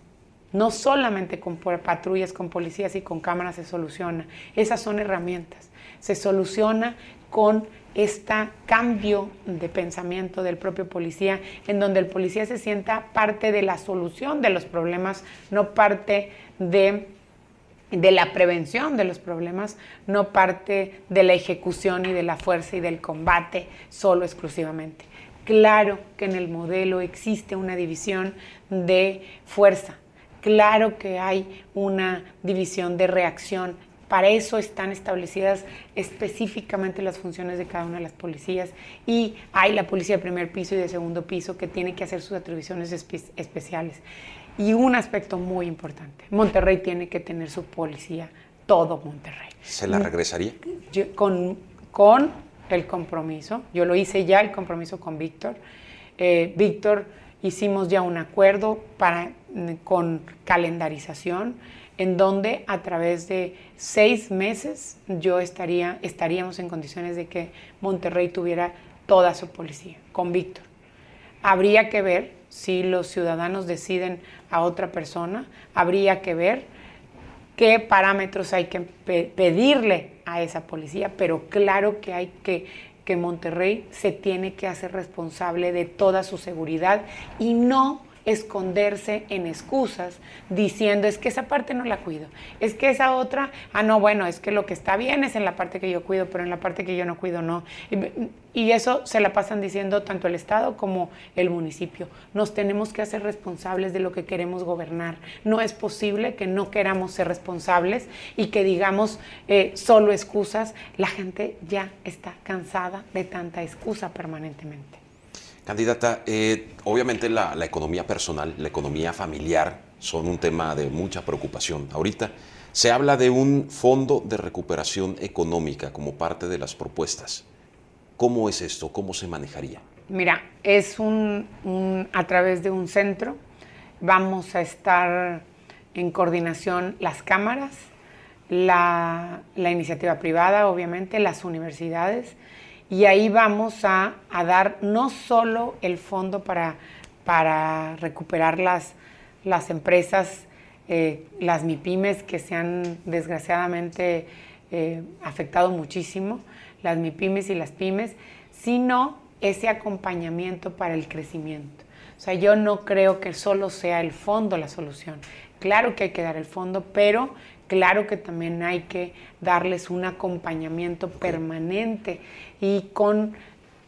No solamente con patrullas, con policías y con cámaras se soluciona. Esas son herramientas. Se soluciona con este cambio de pensamiento del propio policía, en donde el policía se sienta parte de la solución de los problemas, no parte de, de la prevención de los problemas, no parte de la ejecución y de la fuerza y del combate solo exclusivamente. Claro que en el modelo existe una división de fuerza, Claro que hay una división de reacción. Para eso están establecidas específicamente las funciones de cada una de las policías y hay la policía de primer piso y de segundo piso que tiene que hacer sus atribuciones especiales. Y un aspecto muy importante, Monterrey tiene que tener su policía, todo Monterrey. ¿Se la regresaría? con, con el compromiso, yo lo hice ya el compromiso con Víctor. Eh, Víctor hicimos ya un acuerdo para, con calendarización en donde a través de seis meses yo estaría, estaríamos en condiciones de que Monterrey tuviera toda su policía, con Víctor. Habría que ver si los ciudadanos deciden a otra persona, habría que ver qué parámetros hay que pedirle a esa policía, pero claro que hay que que Monterrey se tiene que hacer responsable de toda su seguridad y no esconderse en excusas diciendo es que esa parte no la cuido, es que esa otra, ah no, bueno, es que lo que está bien es en la parte que yo cuido, pero en la parte que yo no cuido no. Y, eso se la pasan diciendo tanto el Estado como el municipio. Nos tenemos que hacer responsables de lo que queremos gobernar. No es posible que no queramos ser responsables y que digamos eh, solo excusas. La gente ya está cansada de tanta excusa permanentemente. Candidata, eh, obviamente la, economía personal, la economía familiar son un tema de mucha preocupación. Ahorita se habla de un fondo de recuperación económica como parte de las propuestas. ¿Cómo es esto? ¿Cómo se manejaría? Mira, es un, a través de un centro. Vamos a estar en coordinación las cámaras, la, la iniciativa privada, obviamente, las universidades y ahí vamos a, dar no solo el fondo para, para recuperar las, las empresas, eh, las MIPIMES que se han desgraciadamente eh, afectado muchísimo, las MIPIMES y las pymes, sino ese acompañamiento para el crecimiento. O sea, yo no creo que solo sea el fondo la solución. Claro que hay que dar el fondo, pero claro que también hay que darles un acompañamiento permanente y con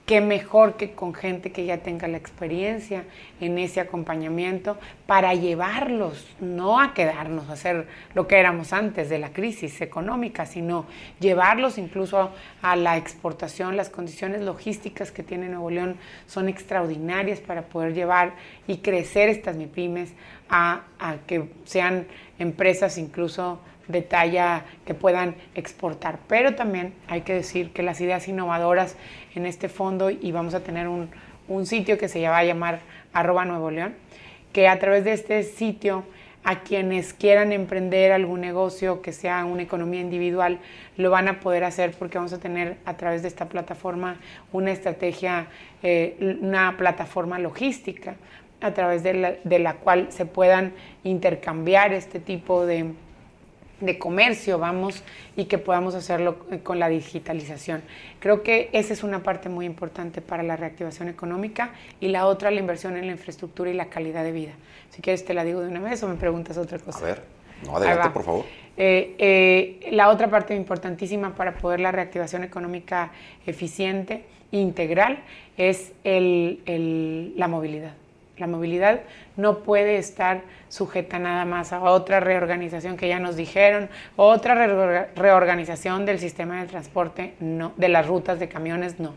qué mejor que con gente que ya tenga la experiencia en ese acompañamiento para llevarlos, no a quedarnos a hacer lo que éramos antes de la crisis económica, sino llevarlos incluso a la exportación. Las condiciones logísticas que tiene Nuevo León son extraordinarias para poder llevar y crecer estas MIPIMES a, a que sean empresas incluso de talla que puedan exportar. Pero también hay que decir que las ideas innovadoras en este fondo, y vamos a tener un, sitio que se va a llamar arroba Nuevo León, que a través de este sitio a quienes quieran emprender algún negocio que sea una economía individual, lo van a poder hacer porque vamos a tener a través de esta plataforma una estrategia, eh, una plataforma logística a través de la cual se puedan intercambiar este tipo de, de comercio, vamos, y que podamos hacerlo con la digitalización. Creo que esa es una parte muy importante para la reactivación económica y la otra, la inversión en la infraestructura y la calidad de vida. Si quieres te la digo de una vez o me preguntas otra cosa. A ver, no, adelante, por favor. Eh, eh, la otra parte importantísima para poder la reactivación económica eficiente, integral, es la movilidad. La movilidad no puede estar sujeta nada más a otra reorganización que ya nos dijeron, otra reorganización del sistema de transporte, no, de las rutas de camiones, no.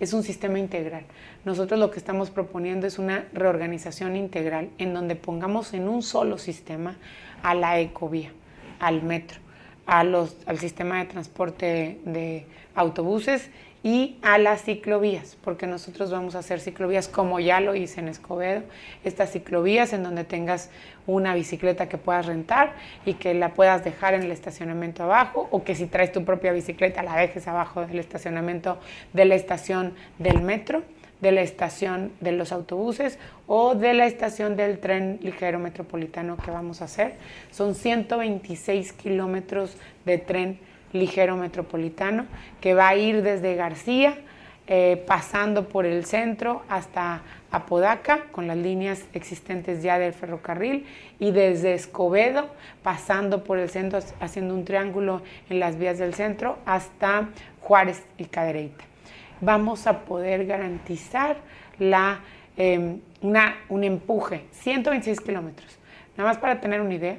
Es un sistema integral. Nosotros lo que estamos proponiendo es una reorganización integral en donde pongamos en un solo sistema a la ecovía, al metro, al sistema de transporte de autobuses y a las ciclovías, porque nosotros vamos a hacer ciclovías como ya lo hice en Escobedo, estas ciclovías en donde tengas una bicicleta que puedas rentar y que la puedas dejar en el estacionamiento abajo o que si traes tu propia bicicleta la dejes abajo del estacionamiento de la estación del metro, de la estación de los autobuses o de la estación del tren ligero metropolitano que vamos a hacer. Son 126 kilómetros de tren ligero metropolitano que va a ir desde García, eh, pasando por el centro hasta Apodaca, con las líneas existentes ya del ferrocarril, y desde Escobedo, pasando por el centro, haciendo un triángulo en las vías del centro, hasta Juárez y Cadereyta. Vamos a poder garantizar la, una, un empuje, 126 kilómetros. Nada más para tener una idea,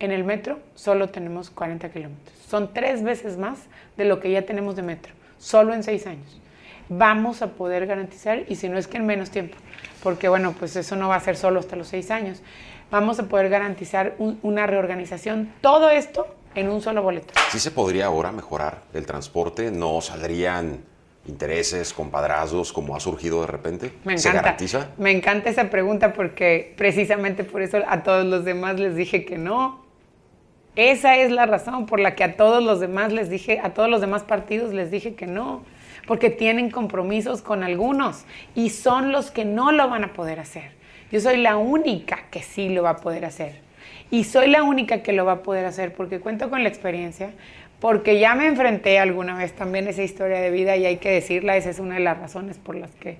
en el metro solo tenemos 40 kilómetros. Son tres veces más de lo que ya tenemos de metro, solo en seis años. Vamos a poder garantizar, y si no es que en menos tiempo, porque bueno, pues eso no va a ser solo hasta los seis años, vamos a poder garantizar una reorganización, todo esto en un solo boleto. ¿Sí se podría ahora mejorar el transporte? ¿No saldrían intereses, compadrazos, como ha surgido de repente? Me encanta, ¿Se garantiza? Me encanta esa pregunta porque precisamente por eso a todos los demás les dije que no. Esa es la razón por la que a todos los demás les dije, a todos los demás partidos les dije que no, porque tienen compromisos con algunos y son los que no lo van a poder hacer. Yo soy la única que sí lo va a poder hacer. Y soy la única que lo va a poder hacer porque cuento con la experiencia, porque ya me enfrenté alguna vez también a esa historia de vida y hay que decirla, esa es una de las razones por las que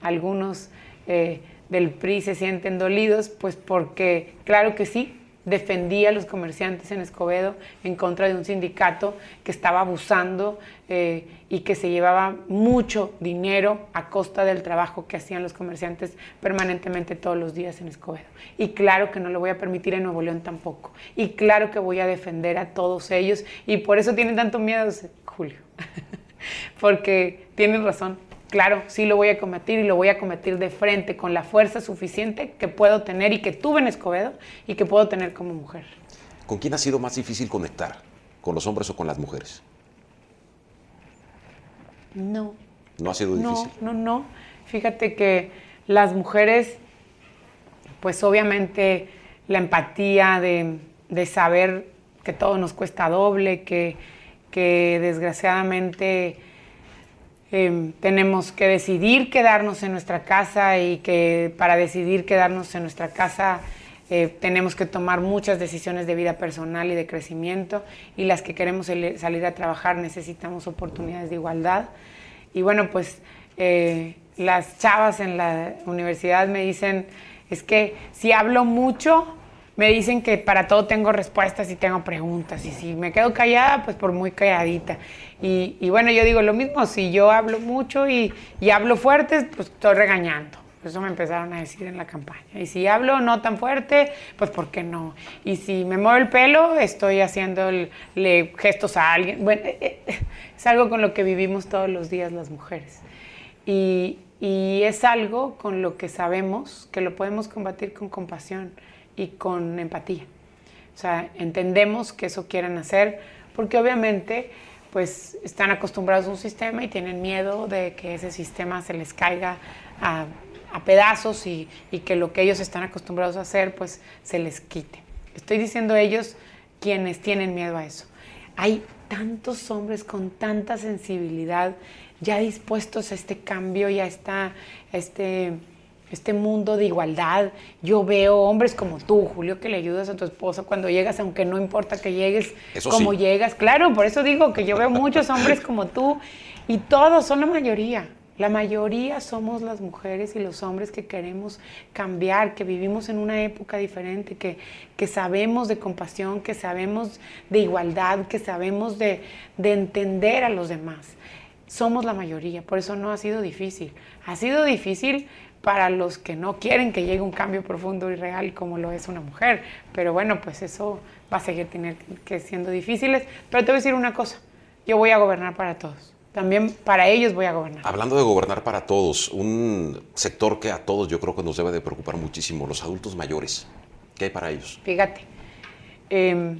algunos eh, del PRI se sienten dolidos, pues porque claro que sí, defendía a los comerciantes en Escobedo en contra de un sindicato que estaba abusando eh, y que se llevaba mucho dinero a costa del trabajo que hacían los comerciantes permanentemente todos los días en Escobedo. Y claro que no lo voy a permitir en Nuevo León tampoco. Y claro que voy a defender a todos ellos. Y por eso tienen tanto miedo, Julio. (laughs) Porque tienen razón claro, sí lo voy a combatir y lo voy a combatir de frente con la fuerza suficiente que puedo tener y que tuve en Escobedo y que puedo tener como mujer. ¿Con quién ha sido más difícil conectar? ¿Con los hombres o con las mujeres? No. ¿No ha sido difícil? No, no, no. Fíjate que las mujeres, pues obviamente la empatía de, de saber que todo nos cuesta doble, que, que desgraciadamente Em, tenemos que decidir quedarnos en nuestra casa y que para decidir quedarnos en nuestra casa eh, tenemos que tomar muchas decisiones de vida personal y de crecimiento y las que queremos salir a trabajar necesitamos oportunidades de igualdad. Y bueno, pues eh, las chavas en la universidad me dicen, es que si hablo mucho, me dicen que para todo tengo respuestas y tengo preguntas. Y si me quedo callada, pues por muy calladita. Y, bueno, yo digo lo mismo, si yo hablo mucho y, hablo fuerte, pues estoy regañando. Eso me empezaron a decir en la campaña. Y si hablo no tan fuerte, pues ¿por qué no? Y si me muevo el pelo, estoy haciendo gestos a alguien. Bueno, eh, eh, es algo con lo que vivimos todos los días las mujeres. Y, y es algo con lo que sabemos que lo podemos combatir con compasión y con empatía. O sea, entendemos que eso quieren hacer porque obviamente pues están acostumbrados a un sistema y tienen miedo de que ese sistema se les caiga a, pedazos y, que lo que ellos están acostumbrados a hacer pues se les quite. Estoy diciendo ellos quienes tienen miedo a eso. Hay tantos hombres con tanta sensibilidad ya dispuestos a este cambio y a, esta, este este mundo de igualdad. Yo veo hombres como tú, Julio, que le ayudas a tu esposa cuando llegas, aunque no importa que llegues como llegas. Claro, por eso digo que yo veo muchos hombres como tú y todos son la mayoría. La mayoría somos las mujeres y los hombres que queremos cambiar, que vivimos en una época diferente, que, que sabemos de compasión, que sabemos de igualdad, que sabemos de, de entender a los demás. Somos la mayoría, por eso no ha sido difícil. Ha sido difícil para los que no quieren que llegue un cambio profundo y real como lo es una mujer. Pero bueno, pues eso va a seguir tener que siendo difíciles. Pero te voy a decir una cosa, yo voy a gobernar para todos. También para ellos voy a gobernar. Hablando de gobernar para todos, un sector que a todos yo creo que nos debe de preocupar muchísimo, los adultos mayores. ¿Qué hay para ellos? Fíjate, em,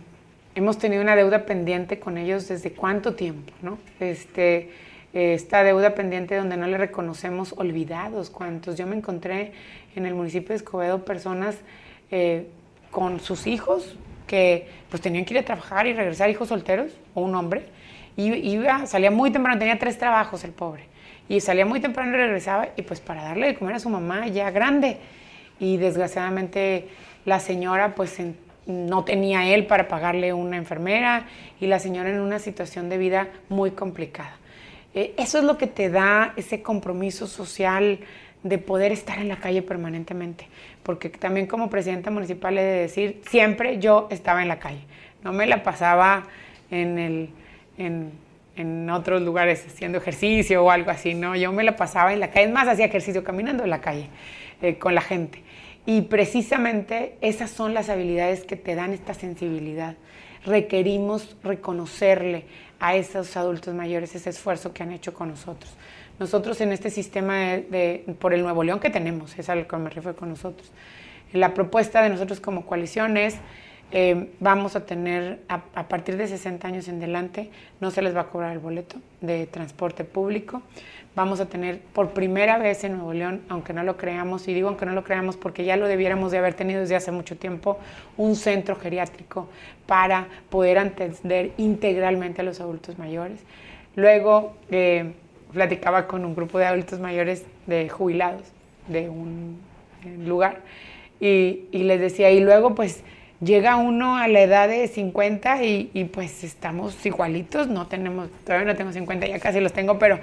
hemos tenido una deuda pendiente con ellos desde cuánto tiempo, ¿no? Este, esta deuda pendiente donde no le reconocemos olvidados. Cuantos yo me encontré en el municipio de Escobedo personas eh, con sus hijos que pues tenían que ir a trabajar y regresar, hijos solteros o un hombre, y iba, salía muy temprano, tenía tres trabajos el pobre, y salía muy temprano y regresaba, y pues para darle de comer a su mamá ya grande, y desgraciadamente la señora pues no tenía él para pagarle una enfermera, y la señora en una situación de vida muy complicada. Eh, eso es lo que te da ese compromiso social de poder estar en la calle permanentemente. Porque también como presidenta municipal he de decir, siempre yo estaba en la calle. No me la pasaba en, el, en, otros lugares haciendo ejercicio o algo así, ¿no? Yo me la pasaba en la calle. Es más, hacía ejercicio caminando en la calle eh, con la gente. Y precisamente esas son las habilidades que te dan esta sensibilidad. Requerimos reconocerle a esos adultos mayores ese esfuerzo que han hecho con nosotros. Nosotros en este sistema de, por el Nuevo León que tenemos, es a lo que me refiero con nosotros. La propuesta de nosotros como coalición es, eh, vamos a tener, a, partir de 60 años en adelante, no se les va a cobrar el boleto de transporte público, vamos a tener por primera vez en Nuevo León, aunque no lo creamos, y digo aunque no lo creamos porque ya lo debiéramos de haber tenido desde hace mucho tiempo, un centro geriátrico para poder atender integralmente a los adultos mayores. Luego eh, platicaba con un grupo de adultos mayores de jubilados de un lugar y, y les decía, y luego pues llega uno a la edad de 50 y, y, pues estamos igualitos, no tenemos, todavía no tengo 50, ya casi los tengo, pero,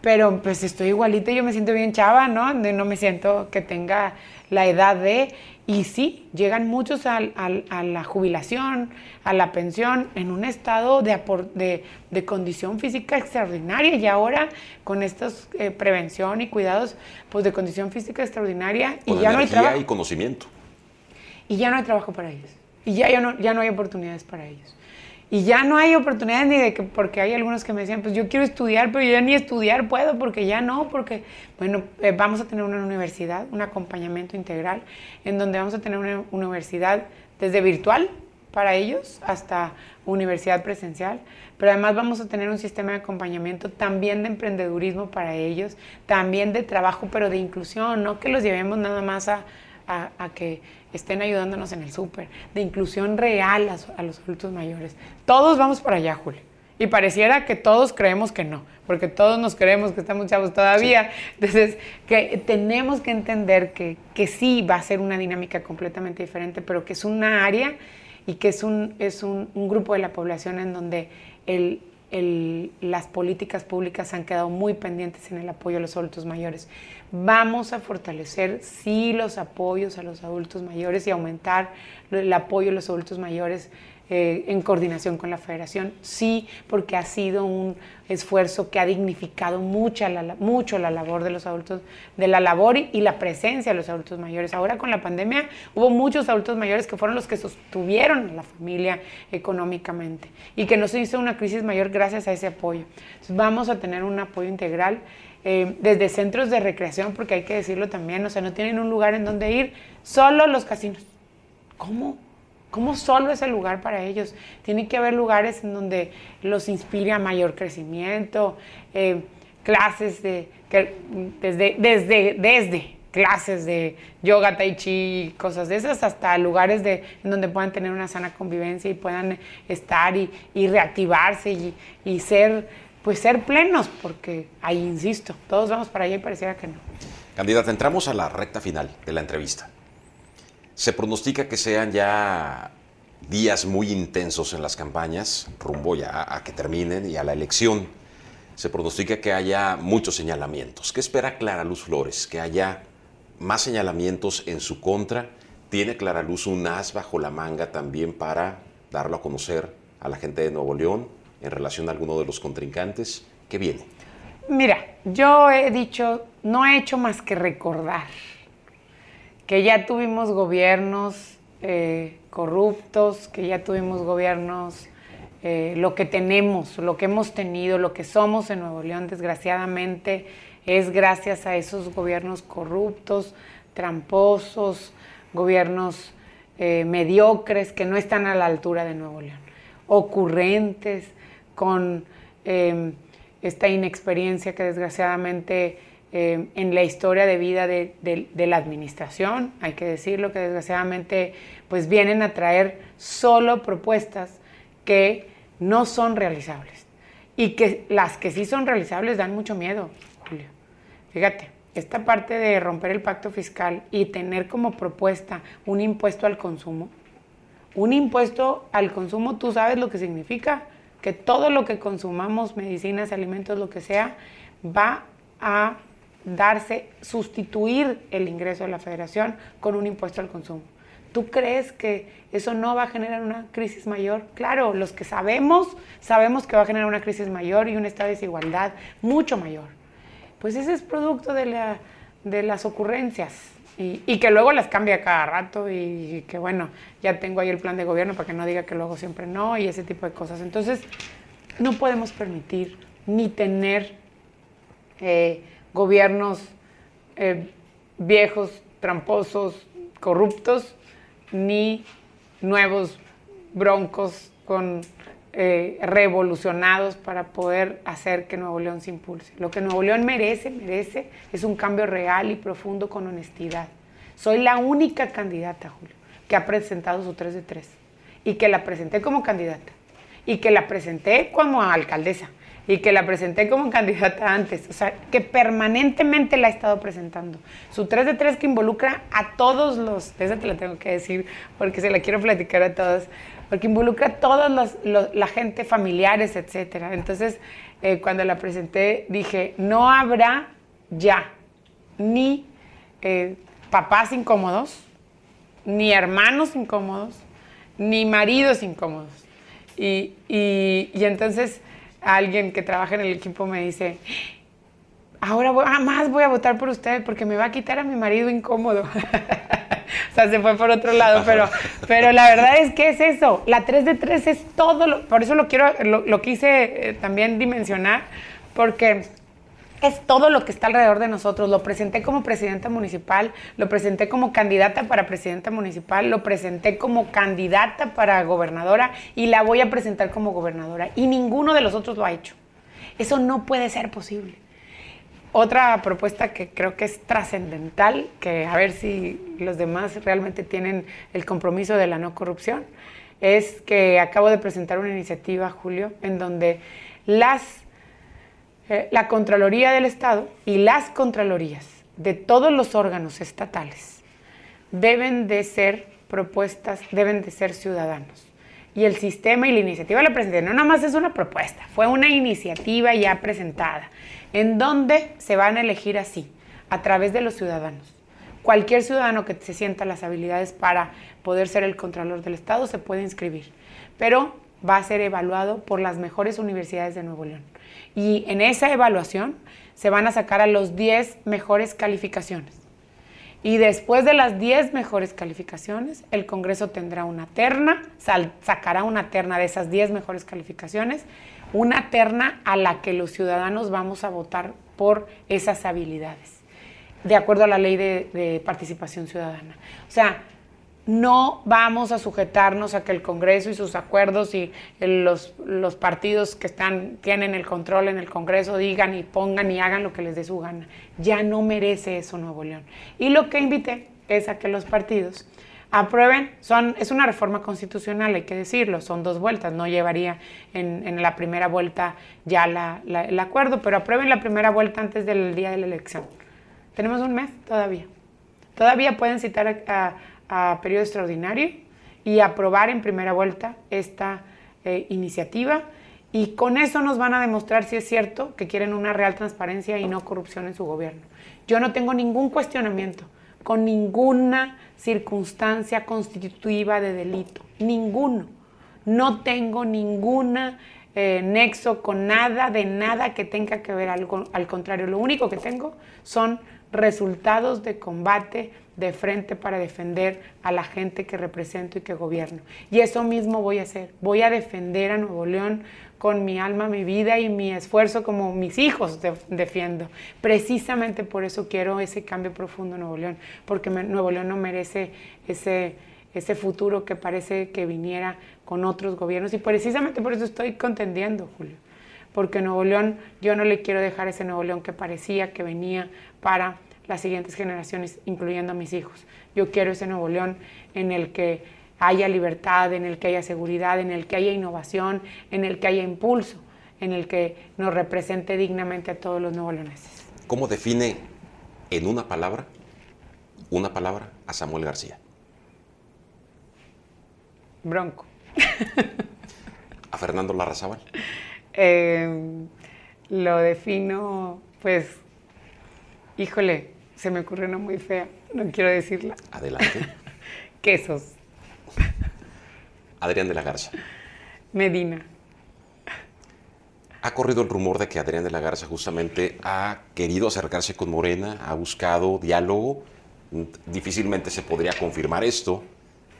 pero pues estoy igualito y yo me siento bien chava, ¿no? No me siento que tenga la edad de, y sí, llegan muchos a, la jubilación, a la pensión, en un estado de, de, de condición física extraordinaria y ahora con esta eh, prevención y cuidados, pues de condición física extraordinaria y ya no hay trabajo. y conocimiento. Y ya no hay trabajo para ellos. Y ya, ya, no, ya no hay oportunidades para ellos. Y ya no hay oportunidades ni de que, porque hay algunos que me decían, pues yo quiero estudiar, pero yo ya ni estudiar puedo, porque ya no, porque, bueno, eh, vamos a tener una universidad, un acompañamiento integral, en donde vamos a tener una universidad desde virtual para ellos hasta universidad presencial, pero además vamos a tener un sistema de acompañamiento también de emprendedurismo para ellos, también de trabajo, pero de inclusión, no que los llevemos nada más a, a que estén ayudándonos en el súper, de inclusión real a, los adultos mayores. Todos vamos para allá, Julio. Y pareciera que todos creemos que no, porque todos nos creemos que estamos chavos todavía. Entonces, que tenemos que entender que, que sí va a ser una dinámica completamente diferente, pero que es una área y que es un, es un, un grupo de la población en donde el, las políticas públicas han quedado muy pendientes en el apoyo a los adultos mayores. Vamos a fortalecer, sí, los apoyos a los adultos mayores y aumentar el apoyo a los adultos mayores eh, en coordinación con la federación, sí, porque ha sido un esfuerzo que ha dignificado mucho la, labor de los adultos, de la labor y, la presencia de los adultos mayores. Ahora con la pandemia hubo muchos adultos mayores que fueron los que sostuvieron a la familia económicamente y que no se hizo una crisis mayor gracias a ese apoyo. vamos a tener un apoyo integral. Eh, desde centros de recreación, porque hay que decirlo también, o sea, no tienen un lugar en donde ir, solo los casinos. ¿Cómo? ¿Cómo solo es el lugar para ellos? Tiene que haber lugares en donde los inspire a mayor crecimiento, eh, clases de, desde, desde, desde clases de yoga, tai chi, cosas de esas, hasta lugares de, en donde puedan tener una sana convivencia y puedan estar y, reactivarse y, ser, pues ser plenos, porque ahí insisto, todos vamos para allá y pareciera que no. Candidata, entramos a la recta final de la entrevista. Se pronostica que sean ya días muy intensos en las campañas, rumbo ya a que terminen y a la elección. Se pronostica que haya muchos señalamientos. ¿Qué espera Clara Luz Flores? Que haya más señalamientos en su contra. ¿Tiene Clara Luz un as bajo la manga también para darlo a conocer a la gente de Nuevo León en relación a alguno de los contrincantes? ¿Qué viene? Mira, yo he dicho, no he hecho más que recordar que ya tuvimos gobiernos eh, corruptos, que ya tuvimos gobiernos, eh, lo que tenemos, lo que hemos tenido, lo que somos en Nuevo León, desgraciadamente, es gracias a esos gobiernos corruptos, tramposos, gobiernos eh, mediocres que no están a la altura de Nuevo León, ocurrentes, con esta inexperiencia que desgraciadamente eh, en la historia de vida de, la administración, hay que decirlo, que desgraciadamente pues vienen a traer solo propuestas que no son realizables y que las que sí son realizables dan mucho miedo, Julio. Fíjate, esta parte de romper el pacto fiscal y tener como propuesta un impuesto al consumo, un impuesto al consumo, tú sabes lo que significa, que todo lo que consumamos, medicinas, alimentos, lo que sea, va a darse, sustituir el ingreso de la federación con un impuesto al consumo. ¿Tú crees que eso no va a generar una crisis mayor? Claro, los que sabemos, sabemos que va a generar una crisis mayor y un estado de desigualdad mucho mayor. Pues ese es producto de, la, de las ocurrencias y, que luego las cambia cada rato y, que bueno, ya tengo ahí el plan de gobierno para que no diga que luego siempre no y ese tipo de cosas. Entonces, no podemos permitir ni tener... Eh, gobiernos eh, viejos, tramposos, corruptos, ni nuevos broncos con eh, revolucionados para poder hacer que Nuevo León se impulse. Lo que Nuevo León merece, merece, es un cambio real y profundo con honestidad. Soy la única candidata, Julio, que ha presentado su 3 de 3 y que la presenté como candidata y que la presenté como alcaldesa y que la presenté como candidata antes, o sea, que permanentemente la he estado presentando. Su 3 de 3 que involucra a todos los, esa te la tengo que decir porque se la quiero platicar a todos, porque involucra a toda la gente, familiares, etcétera. Entonces, eh, cuando la presenté, dije, no habrá ya ni eh, papás incómodos, ni hermanos incómodos, ni maridos incómodos. Y, y o alguien que trabaja en el equipo me dice, ahora voy, más voy a votar por usted porque me va a quitar a mi marido incómodo. (laughs) o sea, se fue por otro lado, pero, pero la verdad es que es eso. La 3 de 3 es todo, por eso lo quiero, lo, quise eh, también dimensionar, porque es todo lo que está alrededor de nosotros. Lo presenté como presidenta municipal, lo presenté como candidata para presidenta municipal, lo presenté como candidata para gobernadora y la voy a presentar como gobernadora. Y ninguno de los otros lo ha hecho. Eso no puede ser posible. Otra propuesta que creo que es trascendental, que a ver si los demás realmente tienen el compromiso de la no corrupción, es que acabo de presentar una iniciativa, Julio, en donde las eh, la Contraloría del Estado y las Contralorías de todos los órganos estatales deben de ser propuestas, deben de ser ciudadanos. Y el sistema y la iniciativa la presenté, no nada más es una propuesta, fue una iniciativa ya presentada, en donde se van a elegir así, a través de los ciudadanos. Cualquier ciudadano que se sienta las habilidades para poder ser el Contralor del Estado se puede inscribir, pero va a ser evaluado por las mejores universidades de Nuevo León. Y en esa evaluación se van a sacar a los 10 mejores calificaciones. Y después de las 10 mejores calificaciones, el Congreso tendrá una terna, sacará una terna de esas 10 mejores calificaciones, una terna a la que los ciudadanos vamos a votar por esas habilidades, de acuerdo a la ley de, participación ciudadana. O sea, no vamos a sujetarnos a que el Congreso y sus acuerdos y los, los, partidos que están, tienen el control en el Congreso digan y pongan y hagan lo que les dé su gana. Ya no merece eso Nuevo León. Y lo que invité es a que los partidos aprueben, son, es una reforma constitucional, hay que decirlo, son dos vueltas, no llevaría en, en la primera vuelta ya la, el acuerdo, pero aprueben la primera vuelta antes del día de la elección. Tenemos un mes todavía. Todavía pueden citar a a periodo extraordinario y aprobar en primera vuelta esta eh, iniciativa. Y con eso nos van a demostrar si es cierto que quieren una real transparencia y no corrupción en su gobierno. Yo no tengo ningún cuestionamiento con ninguna circunstancia constitutiva de delito, ninguno. No tengo ninguna eh, nexo con nada de nada que tenga que ver algo. Al contrario, lo único que tengo son resultados de combate de frente para defender a la gente que represento y que gobierno. Y eso mismo voy a hacer. Voy a defender a Nuevo León con mi alma, mi vida y mi esfuerzo como mis hijos defiendo. Precisamente por eso quiero ese cambio profundo en Nuevo León, porque Nuevo León no merece ese, ese futuro que parece que viniera con otros gobiernos y precisamente por eso estoy contendiendo, Julio. Porque Nuevo León, yo no le quiero dejar ese Nuevo León que parecía que venía para las siguientes generaciones, incluyendo a mis hijos. Yo quiero ese Nuevo León en el que haya libertad, en el que haya seguridad, en el que haya innovación, en el que haya impulso, en el que nos represente dignamente a todos los nuevo leoneses. ¿Cómo define en una palabra, una palabra a Samuel García? Bronco. ¿A Fernando Larrazábal? Eh, lo defino, pues, híjole, se me ocurrió una muy fea, no quiero decirla. Adelante. (laughs) Quesos. (laughs) Adrián de la Garza. Medina. Ha corrido el rumor de que Adrián de la Garza justamente ha querido acercarse con Morena, ha buscado diálogo. Difícilmente se podría confirmar esto.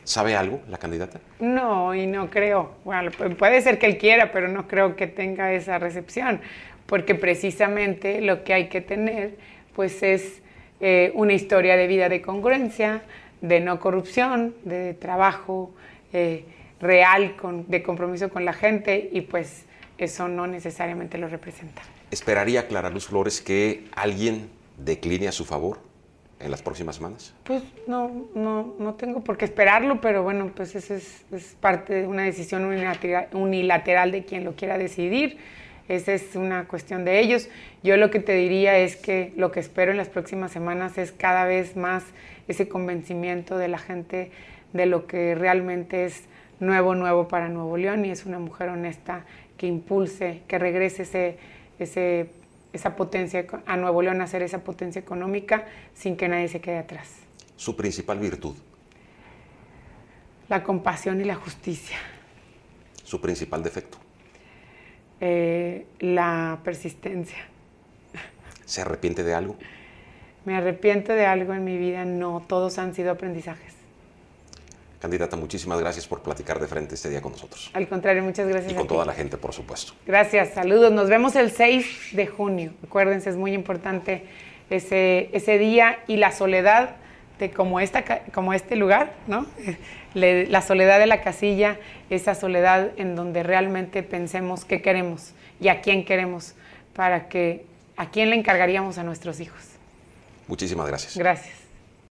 ¿Sabe algo la candidata? No, y no creo. Bueno, puede ser que él quiera, pero no creo que tenga esa recepción, porque precisamente lo que hay que tener, pues es eh, una historia de vida de congruencia, de no corrupción, de trabajo eh, real, con, de compromiso con la gente y pues eso no necesariamente lo representa. ¿Esperaría Clara Luz Flores que alguien decline a su favor en las próximas semanas? Pues no, no, no tengo por qué esperarlo, pero bueno, pues eso es, parte de una decisión unilateral, unilateral de quien lo quiera decidir. esa es una cuestión de ellos. Yo lo que te diría es que lo que espero en las próximas semanas es cada vez más ese convencimiento de la gente de lo que realmente es nuevo, nuevo para Nuevo León y es una mujer honesta que impulse, que regrese ese, ese, esa potencia a Nuevo León a hacer esa potencia económica sin que nadie se quede atrás. Su principal virtud. La compasión y la justicia. Su principal defecto. Eh, la persistencia. ¿Se arrepiente de algo? ¿Me arrepiento de algo en mi vida? No, todos han sido aprendizajes. Candidata, muchísimas gracias por platicar de frente este día con nosotros. Al contrario, muchas gracias. Y con toda la gente, por supuesto. Gracias, saludos. Nos vemos el 6 de junio. Acuérdense, es muy importante ese, ese día y la soledad de como, esta, como este lugar, ¿no? (laughs) la soledad de la casilla, esa soledad en donde realmente pensemos qué queremos y a quién queremos, para que a quién le encargaríamos a nuestros hijos. Muchísimas gracias. Gracias.